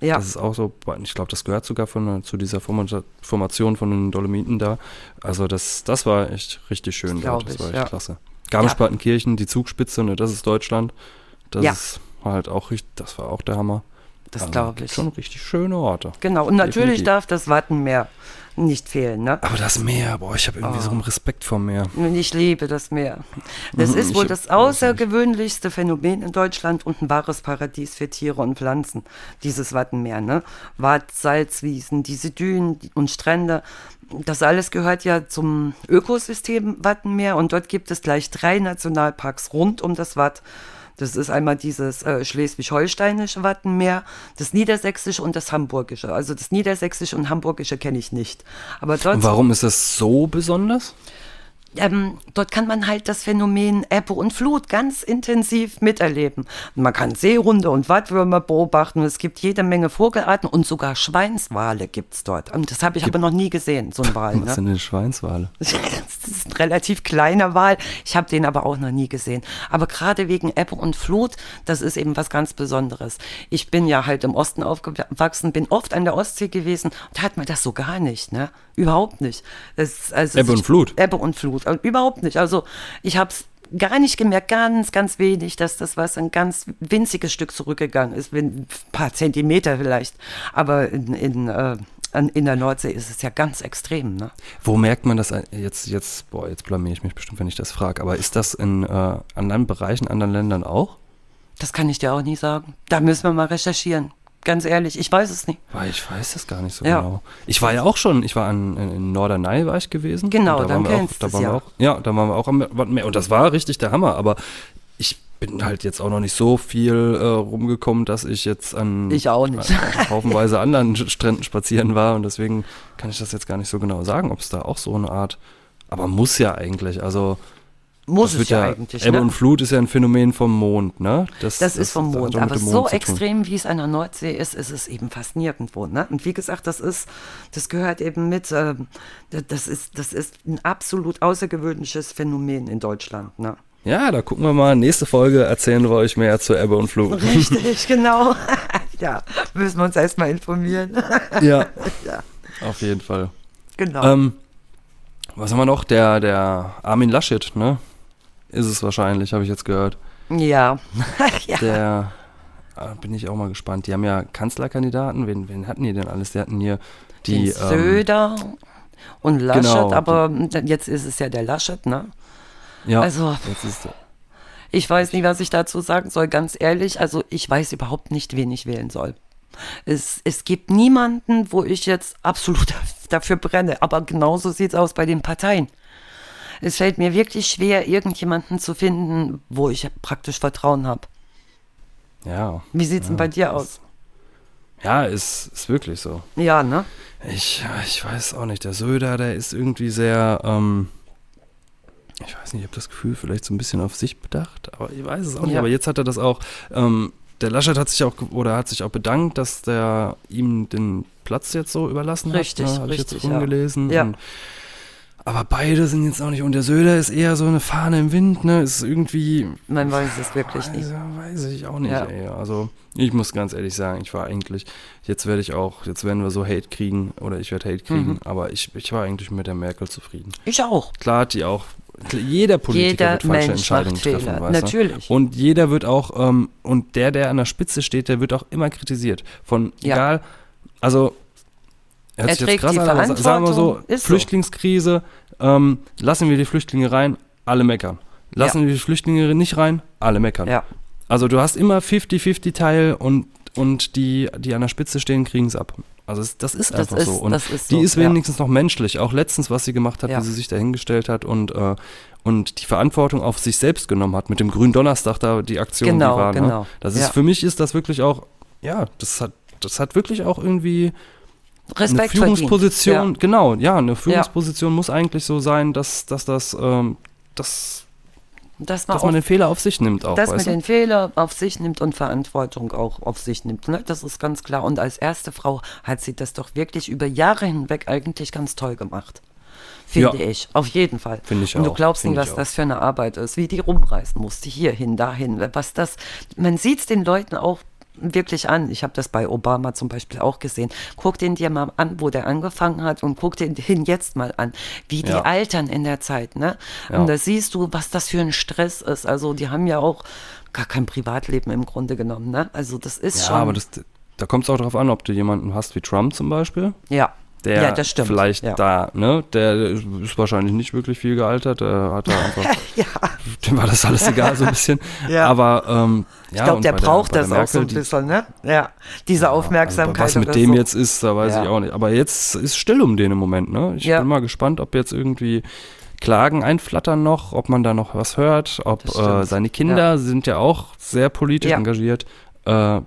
ja. das ist auch so, ich glaube, das gehört sogar von, zu dieser Forma- Formation von den Dolomiten da. Also das, das war echt richtig schön Das dort. Das ich, war echt ja. klasse. Garmisch-Partenkirchen, die Zugspitze, ne, das ist Deutschland. Das ist halt auch richtig, das war auch der Hammer. das Also, glaube ich. Schon richtig schöne Orte. Genau, und natürlich Definitiv. darf das Wattenmeer nicht fehlen, ne? Aber das Meer, boah, ich habe irgendwie so einen Respekt vor Meer. Ich liebe das Meer. Das Mhm, ist wohl das außergewöhnlichste Phänomen in Deutschland und ein wahres Paradies für Tiere und Pflanzen, dieses Wattenmeer. Ne? Watt, Salzwiesen, diese Dünen und Strände, das alles gehört ja zum Ökosystem Wattenmeer und dort gibt es gleich drei Nationalparks rund um das Watt. Das ist einmal dieses äh, schleswig-holsteinische Wattenmeer, das niedersächsische und das hamburgische. Also das niedersächsische und hamburgische kenne ich nicht. Aber warum ist das so besonders? Ähm, dort kann man halt das Phänomen Ebbe und Flut ganz intensiv miterleben. Man kann Seehunde und Wattwürmer beobachten. Es gibt jede Menge Vogelarten und sogar Schweinswale gibt es dort. Und das habe ich aber noch nie gesehen, so ein Wal. Was Ne? sind denn Schweinswale? <laughs> Das ist ein relativ kleiner Wal. Ich habe den aber auch noch nie gesehen. Aber gerade wegen Ebbe und Flut, das ist eben was ganz Besonderes. Ich bin ja halt im Osten aufgewachsen, bin oft an der Ostsee gewesen und da hat man das so gar nicht, ne? Überhaupt nicht. Das, also Ebbe und Flut? Ebbe und Flut. Also Überhaupt nicht. Also ich habe es gar nicht gemerkt, ganz, ganz wenig, dass das was ein ganz winziges Stück zurückgegangen ist, ein paar Zentimeter vielleicht. Aber in, in, äh, in der Nordsee ist es ja ganz extrem, ne? Wo merkt man das ein- jetzt, jetzt, boah, jetzt blamier ich mich bestimmt, wenn ich das frage, aber ist das in äh, anderen Bereichen, anderen Ländern auch? Das kann ich dir auch nicht sagen. Da müssen wir mal recherchieren. Ganz ehrlich, ich weiß es nicht. Weil ich weiß das gar nicht so Ja. genau. Ich war ja auch schon, ich war an, in, Norderney war ich gewesen. Genau, da dann kennst da du's waren ja. auch, Ja, da waren wir auch am Wattenmeer und das war richtig der Hammer, aber ich bin halt jetzt auch noch nicht so viel äh, rumgekommen, dass ich jetzt an, Ich auch nicht. an haufenweise anderen Stränden spazieren war und deswegen kann ich das jetzt gar nicht so genau sagen, ob es da auch so eine Art, aber muss ja eigentlich, also Muss das es ja, ja, eigentlich. Ebbe Ne? und Flut ist ja ein Phänomen vom Mond, ne? Das ist vom Mond. Aber so Mond zu tun. extrem, wie es an der Nordsee ist, ist es eben fast nirgendwo. Ne? Und wie gesagt, das ist, das gehört eben mit, ähm, das ist, das ist ein absolut außergewöhnliches Phänomen in Deutschland. Ne? Ja, da gucken wir mal. Nächste Folge erzählen wir euch mehr zur Ebbe und Flut. Richtig, <laughs> genau. <laughs> ja, müssen wir uns erstmal informieren. <laughs> ja, ja, auf jeden Fall. genau. Ähm, was haben wir noch? Der, der Armin Laschet, ne? Ist es wahrscheinlich, habe ich jetzt gehört. ja. <laughs> ja. Der, äh, bin ich auch mal gespannt. Die haben ja Kanzlerkandidaten. Wen, wen hatten die denn alles? Die hatten hier die. Den ähm, Söder und Laschet, genau, aber jetzt ist es ja der Laschet, ne? ja, Also, jetzt ist, ich weiß nicht, was ich dazu sagen soll, ganz ehrlich. Also, ich weiß überhaupt nicht, wen ich wählen soll. Es, es gibt niemanden, wo ich jetzt absolut <laughs> dafür brenne. Aber genauso sieht es aus bei den Parteien. Es fällt mir wirklich schwer, irgendjemanden zu finden, wo ich praktisch Vertrauen habe. ja. Wie sieht es denn bei dir aus? Ja, ist, ist wirklich so. Ja, ne? Ich, ich weiß auch nicht. Der Söder, der ist irgendwie sehr, ähm, ich weiß nicht, ich habe das Gefühl, vielleicht so ein bisschen auf sich bedacht, aber ich weiß es auch nicht. Ja. Aber jetzt hat er das auch, ähm, der Laschet hat sich auch, oder hat sich auch bedankt, dass der ihm den Platz jetzt so überlassen Richtig, hat. Ne? Habe ich jetzt richtig, ja. rumgelesen. Ja. Und, aber beide sind jetzt auch nicht, und der Söder ist eher so eine Fahne im Wind, ne? Ist irgendwie, Man weiß es wirklich nicht. also, weiß ich auch nicht, Ja. ey. Also, ich muss ganz ehrlich sagen, ich war eigentlich, jetzt werde ich auch, jetzt werden wir so Hate kriegen, oder ich werde Hate kriegen, Mhm. aber ich, ich war eigentlich mit der Merkel zufrieden. Ich auch. Klar hat die auch jeder Politiker Jeder wird falsche Mensch Entscheidungen macht treffen, weißt natürlich. Und jeder wird auch, ähm, und der, der an der Spitze steht, der wird auch immer kritisiert. Von Ja. egal, also hört Er sich jetzt trägt krass die an, aber sa- sagen wir so, ist. Flüchtlingskrise, ähm, lassen wir die Flüchtlinge rein, alle meckern. Lassen Ja. wir die Flüchtlinge nicht rein, alle meckern. Ja. Also du hast immer 50-50 Teil und, und die, die an der Spitze stehen, kriegen es ab. Also das ist Das einfach ist- so. Und das ist die so, ist ja. wenigstens noch menschlich. Auch letztens, was sie gemacht hat, Ja. wie sie sich dahingestellt hat und, äh, und die Verantwortung auf sich selbst genommen hat. Mit dem grünen Donnerstag da die Aktion, Genau, die war. Ne? genau. Das ist Ja. für mich ist das wirklich auch, ja, das hat, das hat wirklich auch irgendwie Respekt eine Führungsposition, verdient. genau, ja, eine Führungsposition muss eigentlich so sein, dass, dass das, ähm, dass, Ja. Dass man, dass man auch den Fehler auf sich nimmt auch. dass man du? den Fehler auf sich nimmt und Verantwortung auch auf sich nimmt. Ne? Das ist ganz klar. Und als erste Frau hat sie das doch wirklich über Jahre hinweg eigentlich ganz toll gemacht. Finde Ja. ich. Auf jeden Fall. Finde ich und du glaubst nicht, was das für eine Arbeit ist. Wie die rumreisen musste, hierhin, dahin. Was das, man sieht es den Leuten auch wirklich an. Ich habe das bei Obama zum Beispiel auch gesehen. Guck den dir mal an, wo der angefangen hat und guck den den jetzt mal an, wie die Ja. altern in der Zeit. Ne? Ja. Und da siehst du, was das für ein Stress ist. Also die haben ja auch gar kein Privatleben im Grunde genommen. Ne? Also das ist Ja, schon. aber das, da kommt es auch darauf an, ob du jemanden hast wie Trump zum Beispiel, ja. Der ja, das stimmt. vielleicht ja. da, ne, der ist wahrscheinlich nicht wirklich viel gealtert, der hat da einfach, <laughs> Ja, dem war das alles egal so ein bisschen, <laughs> Ja. aber ähm, ja, ich glaube, der braucht bei das der auch so ein bisschen, ne? Ja, diese Ja, Aufmerksamkeit. Also, was mit dem so. jetzt ist, da weiß ich auch nicht. Aber jetzt ist still um den im Moment, ne? Ich bin mal gespannt, ob jetzt irgendwie Klagen einflattern noch, ob man da noch was hört, ob äh, seine Kinder sind ja auch sehr politisch engagiert. Äh,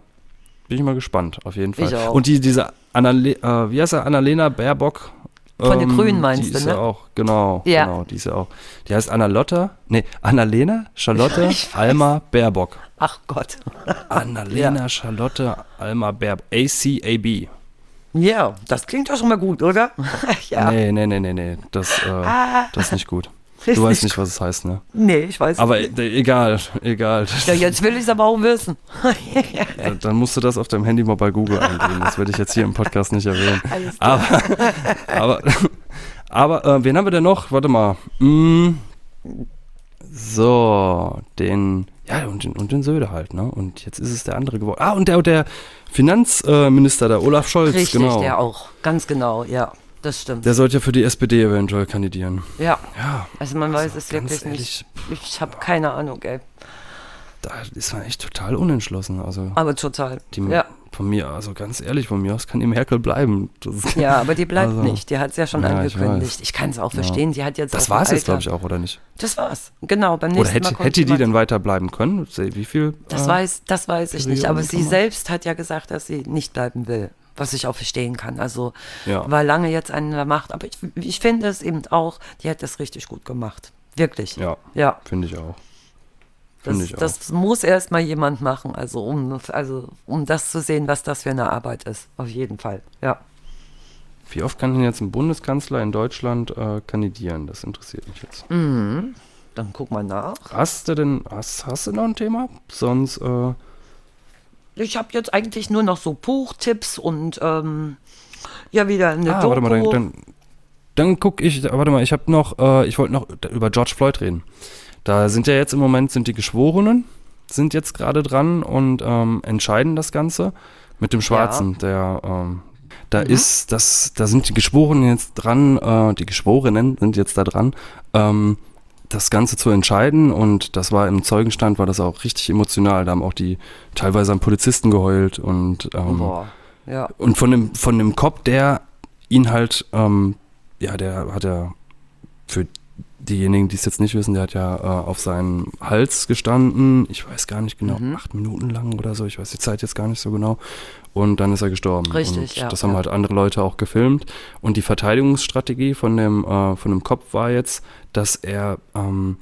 bin ich mal gespannt, auf jeden Fall. Und die, diese Annale äh, wie heißt er, Annalena Baerbock? Von den Grünen meinst die du, ist ne? Ja auch, genau, Ja. genau, die ist ja auch. Die heißt Annalotta, nee, Annalena Charlotte. <laughs> Alma Baerbock. Ach Gott. <laughs> Annalena Charlotte Alma Baerbock. ACAB. Ja, das klingt doch schon mal gut, oder? <laughs> ja. Ah. Nee, nee, nee, nee, nee. Das, äh, das ist nicht gut. Ist Du weißt nicht was es heißt, ne? Nee, ich weiß Aber nicht. e egal, egal. Ja, jetzt will ich es aber auch wissen. <laughs> Äh, Dann musst du das auf deinem Handy mal bei Google eingeben. Das werde ich jetzt hier im Podcast nicht erwähnen. <laughs> Alles klar. Aber, <laughs> aber, aber äh, wen haben wir denn noch? Warte mal. Mm, so, den, ja, und den, und den Söder halt, ne? Und jetzt ist es der andere geworden. Ah, und der, der Finanzminister, der Olaf Scholz, Richtig, genau. der auch. Ganz genau, ja. Das stimmt. Der sollte ja für die SPD eventuell kandidieren. ja. Ja, Also man weiß es wirklich ehrlich, nicht. Ich habe keine Ahnung, ey. da ist man echt total unentschlossen. Also Aber total. die, ja. von mir, also ganz ehrlich, von mir aus kann die Merkel bleiben. Das, ja, aber die bleibt Also, nicht. Die hat es ja schon ja, ich angekündigt. weiß. Ich, kann es auch verstehen. Sie hat jetzt das war es jetzt, glaube ich, auch, oder nicht? Das war's. Genau. Beim nächsten Oder hätte, Mal hätte die denn weiter bleiben können? Wie viel? Das äh, weiß, das weiß ich nicht. Aber sie selbst hat ja gesagt, dass sie nicht bleiben will. Was ich auch verstehen kann. Also Ja. war lange jetzt an der Macht. Aber ich, ich finde es eben auch, die hat das richtig gut gemacht. Wirklich. Ja, Ja. finde ich auch. Das, ich auch. das muss erst mal jemand machen, also um, also um das zu sehen, was das für eine Arbeit ist. Auf jeden Fall. Ja. Wie oft kann denn jetzt ein Bundeskanzler in Deutschland äh, kandidieren? Das interessiert mich jetzt. Mhm. Dann guck mal nach. Hast du denn, hast, hast du noch ein Thema? Sonst, äh, Ich habe jetzt eigentlich nur noch so Buchtipps und ähm, ja wieder eine ah, Doku. warte mal, dann, dann, dann guck ich, warte mal, ich habe noch, äh, ich wollte noch über George Floyd reden. Da sind ja jetzt im Moment, sind die Geschworenen, sind jetzt gerade dran und ähm, entscheiden das Ganze mit dem Schwarzen, der, ähm, da ist, das, da sind die Geschworenen jetzt dran, äh, die Geschworenen sind jetzt da dran, ähm, das Ganze zu entscheiden und das war im Zeugenstand, war das auch richtig emotional. Da haben auch die teilweise an Polizisten geheult und ähm, Boah. Ja. und von dem, von dem Cop, der ihn halt, ähm, ja, der hat ja für diejenigen, die es jetzt nicht wissen, der hat ja äh, auf seinen Hals gestanden. Ich weiß gar nicht genau, Mhm. acht Minuten lang oder so. Ich weiß die Zeit jetzt gar nicht so genau. Und dann ist er gestorben. Richtig, und ja, Das haben ja. halt andere Leute auch gefilmt. Und die Verteidigungsstrategie von dem, äh, von dem Cop war jetzt, dass er, ähm,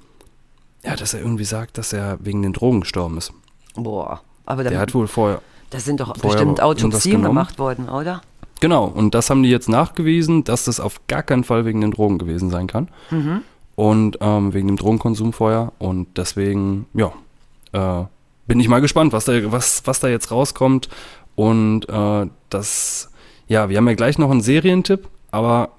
ja, dass er irgendwie sagt, dass er wegen den Drogen gestorben ist. Boah. Aber Der da, hat wohl vorher, da sind doch vorher bestimmt Autopsien gemacht worden, oder? Genau, und das haben die jetzt nachgewiesen, dass das auf gar keinen Fall wegen den Drogen gewesen sein kann. Mhm. Und ähm, wegen dem Drogenkonsum vorher. Und deswegen, ja, äh, bin ich mal gespannt, was da, was, was da jetzt rauskommt. Und äh, das, ja, wir haben ja gleich noch einen Serientipp, aber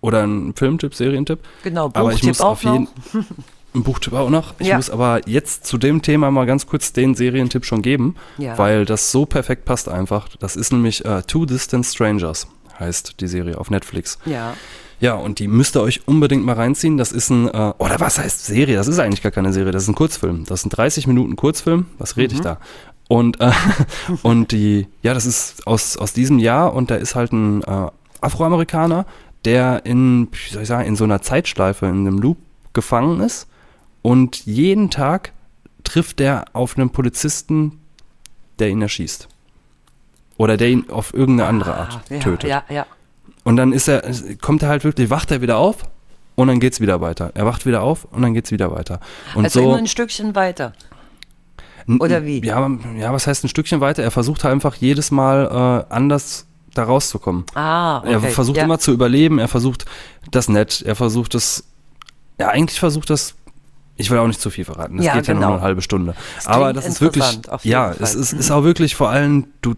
oder ein Filmtipp, Serientipp. Genau, aber ich Buchtipp muss auch auf jeden noch. <laughs> ein Buchtipp auch noch. Ich Ja. muss aber jetzt zu dem Thema mal ganz kurz den Serientipp schon geben, Ja. weil das so perfekt passt einfach. Das ist nämlich äh, Two Distant Strangers, heißt die Serie auf Netflix. Ja. Ja, und die müsst ihr euch unbedingt mal reinziehen. Das ist ein, äh, oder was heißt Serie? Das ist eigentlich gar keine Serie, das ist ein Kurzfilm. Das ist ein 30 Minuten Kurzfilm. Was rede ich da? Und, äh, <laughs> und die, ja, das ist aus, aus diesem Jahr und da ist halt ein äh, Afroamerikaner, der in, wie soll ich sagen, in so einer Zeitschleife, in einem Loop gefangen ist und jeden Tag trifft er auf einen Polizisten, der ihn erschießt. Oder der ihn auf irgendeine andere Art Ah, ja, tötet. Ja, ja. Und dann ist er, kommt er halt wirklich, wacht er wieder auf und dann geht's wieder weiter. Er wacht wieder auf und dann geht's wieder weiter. Und also so, immer ein Stückchen weiter. oder wie? Ja, ja, was heißt ein Stückchen weiter? Er versucht halt einfach jedes Mal äh, anders da rauszukommen. Ah, okay. Er versucht ja. immer zu überleben, er versucht das nett, er versucht das, ja, eigentlich versucht das, ich will auch nicht zu viel verraten, das Ja, geht ja nur genau. eine halbe Stunde. Das Aber das ist wirklich, ja, Fall. es ist, ist auch wirklich vor allem, du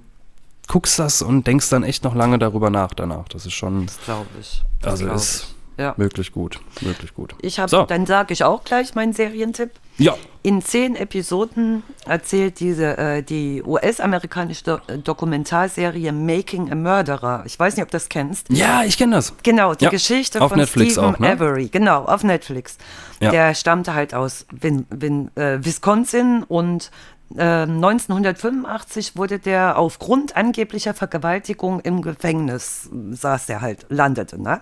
guckst das und denkst dann echt noch lange darüber nach danach. Das ist schon, Das glaube ich. Das also glaub ist ich. Ja. wirklich gut, wirklich gut. Ich habe, So. dann sage ich auch gleich meinen Serientipp. Ja, In zehn Episoden erzählt diese äh, die US-amerikanische Do äh, Dokumentarserie Making a Murderer. Ich weiß nicht, ob du das kennst. ja, ich kenne das. Genau, die Ja, Geschichte auf von Netflix Stephen auch, ne? Avery. Genau, auf Netflix. Ja. Der stammte halt aus Win, Win, äh, Wisconsin und äh, 1985 wurde der aufgrund angeblicher Vergewaltigung im Gefängnis, saß er halt, landete. Ne?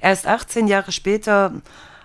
Erst 18 Jahre später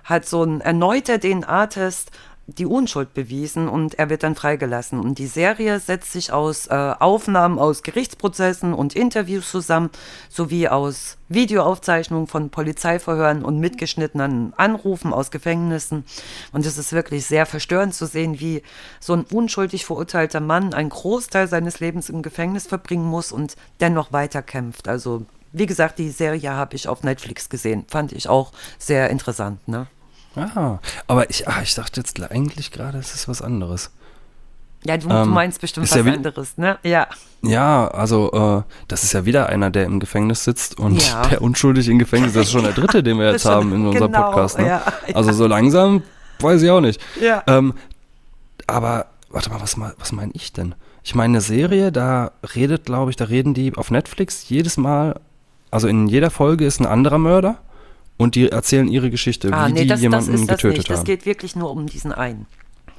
hat so ein erneuter DNA-Test die Unschuld bewiesen und er wird dann freigelassen. Und die Serie setzt sich aus äh, Aufnahmen aus Gerichtsprozessen und Interviews zusammen, sowie aus Videoaufzeichnungen von Polizeiverhören und mitgeschnittenen Anrufen aus Gefängnissen. Und es ist wirklich sehr verstörend zu sehen, wie so ein unschuldig verurteilter Mann einen Großteil seines Lebens im Gefängnis verbringen muss und dennoch weiterkämpft. Also wie gesagt, die Serie habe ich auf Netflix gesehen. Fand ich auch sehr interessant. Ne? Ah, aber ich, ah, ich dachte jetzt eigentlich gerade, es ist was anderes. Ja, du, Ähm, du meinst bestimmt ist was ja anderes, ne? Ja. Ja, also äh, das ist ja wieder einer, der im Gefängnis sitzt und Ja. <laughs> der unschuldig im Gefängnis. Das ist schon der dritte, den wir <laughs> jetzt ist haben in unserem genau, Podcast. Ne? ja, Also so langsam weiß ich auch nicht. Ja. Ähm, aber warte mal, was, was meine ich denn? Ich meine, eine Serie, da redet, glaube ich, da reden die auf Netflix jedes Mal, also in jeder Folge ist ein anderer Mörder und die erzählen ihre Geschichte, Ah, wie nee, die das, das jemanden ist das getötet nicht. Das haben. geht wirklich nur um diesen einen.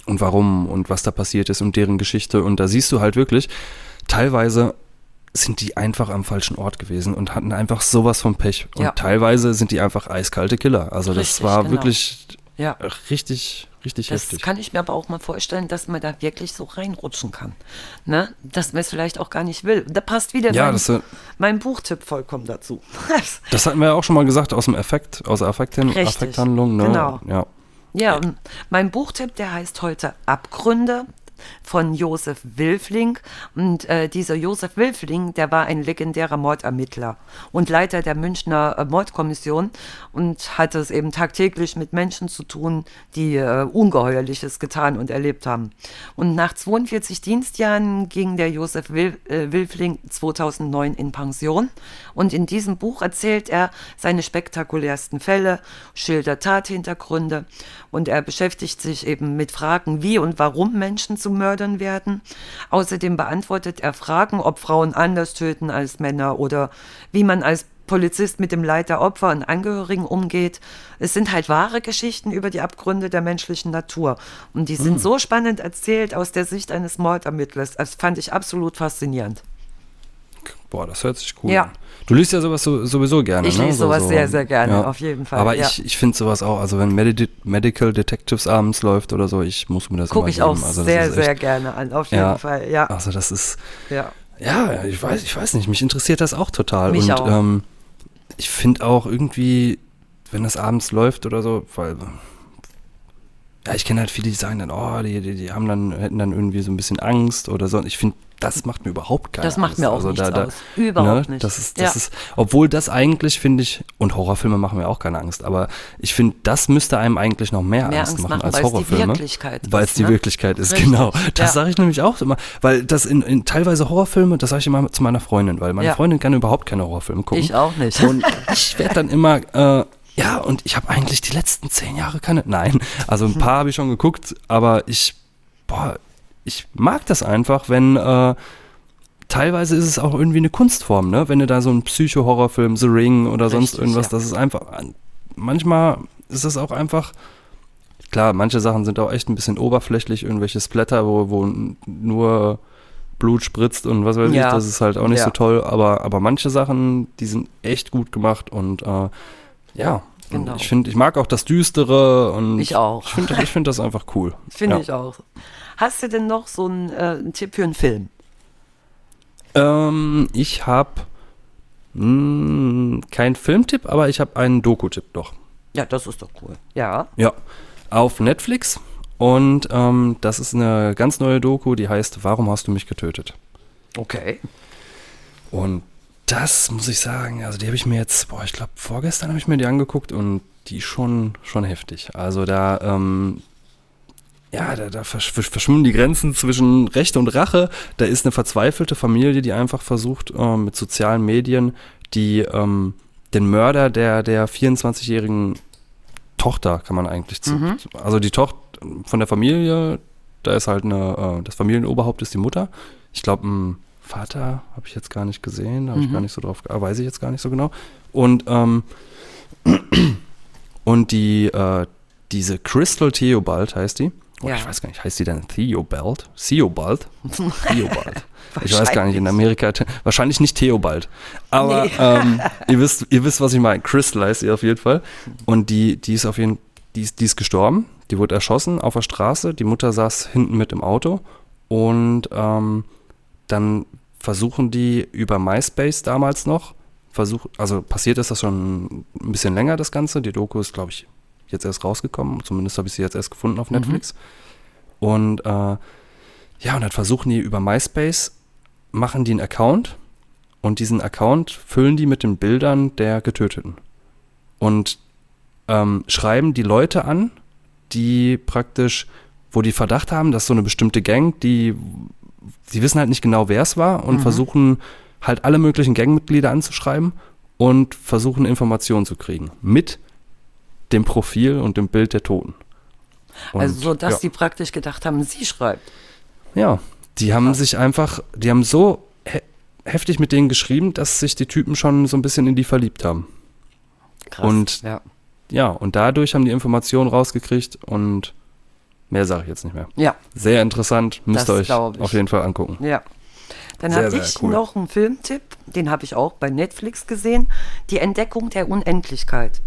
und warum und was da passiert ist und deren Geschichte. Und da siehst du halt wirklich, teilweise sind die einfach am falschen Ort gewesen und hatten einfach sowas vom Pech. Und Ja. teilweise sind die einfach eiskalte Killer. Also das Richtig, war genau. wirklich Ja. richtig, richtig Das heftig. kann ich mir aber auch mal vorstellen, dass man da wirklich so reinrutschen kann. Ne? Dass man es vielleicht auch gar nicht will. Da passt wieder Ja, mein, das, äh, mein Buchtipp vollkommen dazu. <laughs> das hatten wir ja auch schon mal gesagt aus dem Effekt, aus der Richtig, Affekthandlung. Ne? genau. Ja. Ja, und mein Buchtipp, der heißt heute Abgründe von Josef Wilfling. Und äh, dieser Josef Wilfling, der war ein legendärer Mordermittler und Leiter der Münchner äh, Mordkommission und hatte es eben tagtäglich mit Menschen zu tun, die äh, Ungeheuerliches getan und erlebt haben. Und nach 42 Dienstjahren ging der Josef Wil äh, Wilfling 2009 in Pension. Und in diesem Buch erzählt er seine spektakulärsten Fälle, schildert Tathintergründe und er beschäftigt sich eben mit Fragen, wie und warum Menschen zu Mördern werden. Außerdem beantwortet er Fragen, ob Frauen anders töten als Männer oder wie man als Polizist mit dem Leid der Opfer und Angehörigen umgeht. Es sind halt wahre Geschichten über die Abgründe der menschlichen Natur. Und die sind so spannend erzählt aus der Sicht eines Mordermittlers. Das fand ich absolut faszinierend. Boah, das hört sich cool Ja. an. Du liest ja sowas so, sowieso gerne, Ich ne? lese So- sowas so, sehr, sehr gerne, auf jeden Fall, Aber ja. ich, ich finde sowas auch, also wenn Medi Medical Detectives abends läuft oder so, ich muss mir das Gucke ich auch. Also sehr, sehr gerne an, auf jeden Ja. Fall. Ja, Also das ist, ja. ja, ich weiß, ich weiß nicht, mich interessiert das auch total. Mich und auch. Ähm, ich finde auch irgendwie, wenn das abends läuft oder so, weil ja, ich kenne halt viele, die sagen dann, oh, die, die, die haben dann, hätten dann irgendwie so ein bisschen Angst oder so. Und ich finde, das macht mir überhaupt keine Das macht Angst. mir auch also nichts da, da, aus. Überhaupt ne, nicht. Das ist, das Ja. ist, obwohl das eigentlich, finde ich, und Horrorfilme machen mir auch keine Angst, aber ich finde, das müsste einem eigentlich noch mehr, Mehr Angst, Angst machen, machen, als weil es die Horrorfilme. Wirklichkeit Weil es ist, die ne? Wirklichkeit ist, Richtig, genau. Das ja. sage ich nämlich auch immer, weil das in, in teilweise Horrorfilme, das sage ich immer zu meiner Freundin, weil meine Ja. Freundin kann überhaupt keine Horrorfilme gucken. Ich auch nicht. Und <laughs> ich werde dann immer, äh, Ja, und ich habe eigentlich die letzten zehn Jahre keine. Nein, also ein paar habe ich schon geguckt, aber ich, boah, ich mag das einfach, wenn äh, teilweise ist es auch irgendwie eine Kunstform, ne? Wenn du da so einen Psycho-Horrorfilm, The Ring oder sonst Richtig, irgendwas, ja. das ist einfach. Manchmal ist das auch einfach. Klar, manche Sachen sind auch echt ein bisschen oberflächlich, irgendwelche Splatter, wo, wo nur Blut spritzt und was weiß Ja. ich, das ist halt auch nicht Ja. so toll, aber, aber manche Sachen, die sind echt gut gemacht und äh, ja, Genau. ich finde, ich mag auch das Düstere und Ich auch. Ich finde ich find das einfach cool. <laughs> Finde ja. ich auch. Hast du denn noch so einen, äh, einen Tipp für einen Film? Ähm, ich habe keinen Filmtipp, aber ich habe einen Doku-Tipp doch. Ja, das ist doch cool. Ja. Ja, auf Netflix und ähm, das ist eine ganz neue Doku, die heißt Warum hast du mich getötet? Okay. Und das muss ich sagen, also die habe ich mir jetzt, boah, ich glaube vorgestern habe ich mir die angeguckt und die schon schon heftig. Also da ähm, ja, da, da versch versch- verschwimmen die Grenzen zwischen Recht und Rache. Da ist eine verzweifelte Familie, die einfach versucht, ähm, mit sozialen Medien die ähm, den Mörder der, der 24-jährigen Tochter, kann man eigentlich zu, Mhm. also die Tochter von der Familie, da ist halt eine, äh, das Familienoberhaupt ist die Mutter. Ich glaube, ein Vater habe ich jetzt gar nicht gesehen, habe ich Mhm. gar nicht so drauf, äh, weiß ich jetzt gar nicht so genau. Und, ähm, <clears throat> und die, äh, diese Crystal Theobald heißt die. Oh, Ja. Ich weiß gar nicht, heißt die denn Theobald? Theobald? Theobald. <laughs> ich weiß gar nicht, in Amerika, wahrscheinlich nicht Theobald. Aber Nee. ähm, <laughs> ihr, wisst, ihr wisst, was ich meine. Crystal heißt sie auf jeden Fall. Und die, die ist auf jeden die ist, die ist gestorben. Die wurde erschossen auf der Straße. Die Mutter saß hinten mit im Auto. Und ähm, dann versuchen die über MySpace damals noch, versuch, also passiert ist das schon ein bisschen länger, das Ganze. Die Doku ist, glaube ich, jetzt erst rausgekommen. Zumindest habe ich sie jetzt erst gefunden auf Netflix. Und äh, ja, und dann versuchen die über MySpace, machen die einen Account und diesen Account füllen die mit den Bildern der Getöteten. Und ähm, schreiben die Leute an, die praktisch, wo die Verdacht haben, dass so eine bestimmte Gang, die, sie wissen halt nicht genau, wer es war und versuchen halt alle möglichen Gangmitglieder anzuschreiben und versuchen Informationen zu kriegen mit dem Profil und dem Bild der Toten. Und, also so, dass ja. die praktisch gedacht haben, sie schreibt. Ja, die haben sich einfach, die haben so he heftig mit denen geschrieben, dass sich die Typen schon so ein bisschen in die verliebt haben. Krass. Und- ja. Ja, und dadurch haben die Informationen rausgekriegt und mehr sage ich jetzt nicht mehr. Ja, Sehr interessant, müsst Das ihr euch auf jeden Fall angucken. ja. Dann habe ich cool. noch einen Filmtipp, den habe ich auch bei Netflix gesehen, Die Entdeckung der Unendlichkeit.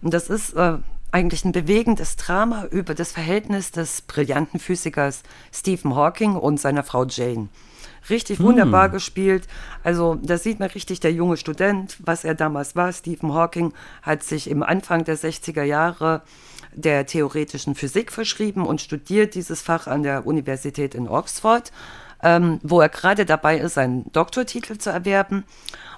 Und das ist äh, eigentlich ein bewegendes Drama über das Verhältnis des brillanten Physikers Stephen Hawking und seiner Frau Jane. Richtig wunderbar gespielt. Also da sieht man richtig der junge Student, was er damals war. Stephen Hawking hat sich im Anfang der 60er Jahre der theoretischen Physik verschrieben und studiert dieses Fach an der Universität in Oxford, ähm, wo er gerade dabei ist, seinen Doktortitel zu erwerben.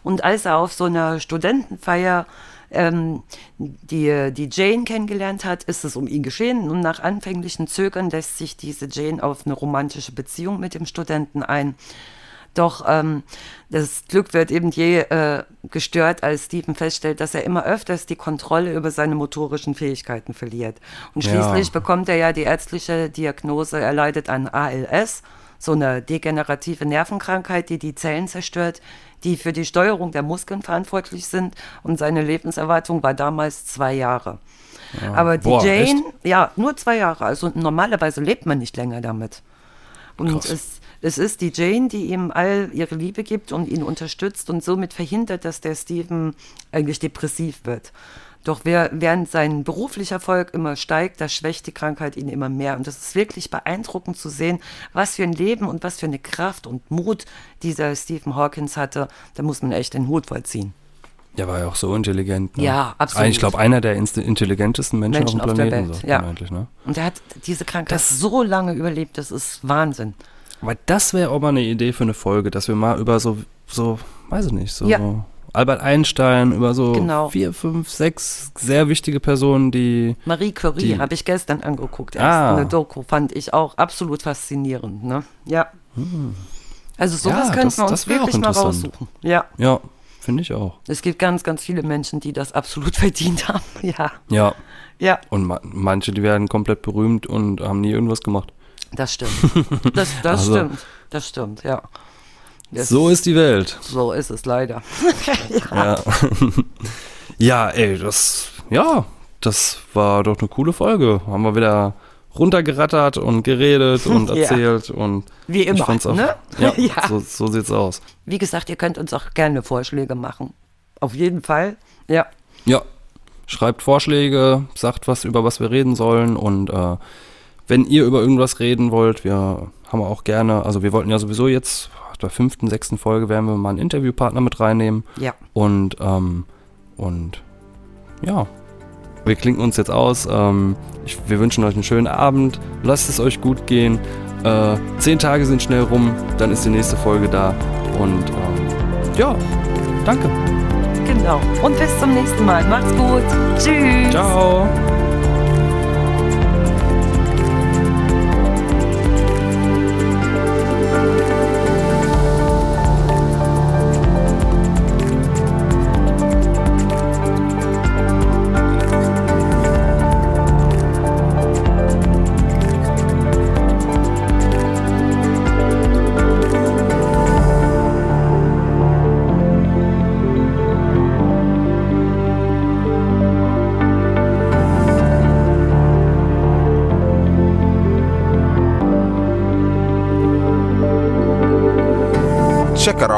Und als er auf so einer Studentenfeier ähm, die, die Jane kennengelernt hat, ist es um ihn geschehen. Und nach anfänglichen Zögern lässt sich diese Jane auf eine romantische Beziehung mit dem Studenten ein. Doch ähm, das Glück wird eben je äh, gestört, als Stephen feststellt, dass er immer öfters die Kontrolle über seine motorischen Fähigkeiten verliert. Und Ja. schließlich bekommt er ja die ärztliche Diagnose, er leidet an ALS, so eine degenerative Nervenkrankheit, die die Zellen zerstört, die für die Steuerung der Muskeln verantwortlich sind. Und seine Lebenserwartung war damals zwei Jahre. Aber die Boah, Jane, echt? ja, nur zwei Jahre. Also normalerweise lebt man nicht länger damit. Und Krass. es, es ist die Jane, die ihm all ihre Liebe gibt und ihn unterstützt und somit verhindert, dass der Stephen eigentlich depressiv wird. Doch während sein beruflicher Erfolg immer steigt, da schwächt die Krankheit ihn immer mehr. Und das ist wirklich beeindruckend zu sehen, was für ein Leben und was für eine Kraft und Mut dieser Stephen Hawkins hatte. Da muss man echt den Hut vollziehen. Der war ja auch so intelligent. Ne? Ja, absolut. Ich glaube, einer der intelligentesten Menschen, Menschen auf auf dem der Planeten. Welt, sagt ja. man Eigentlich, ne? Und er hat diese Krankheit Das- so lange überlebt, das ist Wahnsinn. Aber das wäre auch mal eine Idee für eine Folge, dass wir mal über so, so weiß ich nicht, so Ja. Albert Einstein, über so Genau. vier, fünf, sechs sehr wichtige Personen, die Marie Curie habe ich gestern angeguckt. Erst Ah. eine Doku fand ich auch absolut faszinierend. Ne? Ja. Also sowas Hm. Ja, könnten wir uns wirklich mal raussuchen. Ja, ja, finde ich auch. Es gibt ganz, ganz viele Menschen, die das absolut <laughs> verdient haben. Ja. Ja. Ja, Und ma manche, die werden komplett berühmt und haben nie irgendwas gemacht. Das stimmt. Das, <laughs> das Also- stimmt. Das stimmt, ja. Das, So ist die Welt. so ist es leider. <laughs> Ja. <laughs> ja, ey, das, ja, das war doch eine coole Folge. Haben wir wieder runtergerattert und geredet und Ja. erzählt und Wie ich immer, fand's auch, ne? Ja, Ja. So, so sieht's aus. Wie gesagt, ihr könnt uns auch gerne Vorschläge machen. Auf jeden Fall. Ja. Ja, schreibt Vorschläge, sagt was, über was wir reden sollen und äh, wenn ihr über irgendwas reden wollt, wir haben auch gerne, also wir wollten ja sowieso jetzt, auf der fünften, sechsten Folge werden wir mal einen Interviewpartner mit reinnehmen Ja. und, ähm, und ja, wir klinken uns jetzt aus. Ähm, ich, wir wünschen euch einen schönen Abend, lasst es euch gut gehen. Äh, zehn Tage sind schnell rum, dann ist die nächste Folge da und ähm, ja, danke. Genau. Und bis zum nächsten Mal. Macht's gut. Tschüss. Ciao.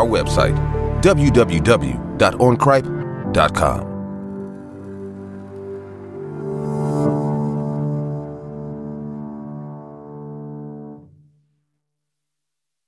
Website, www.oncripe.com.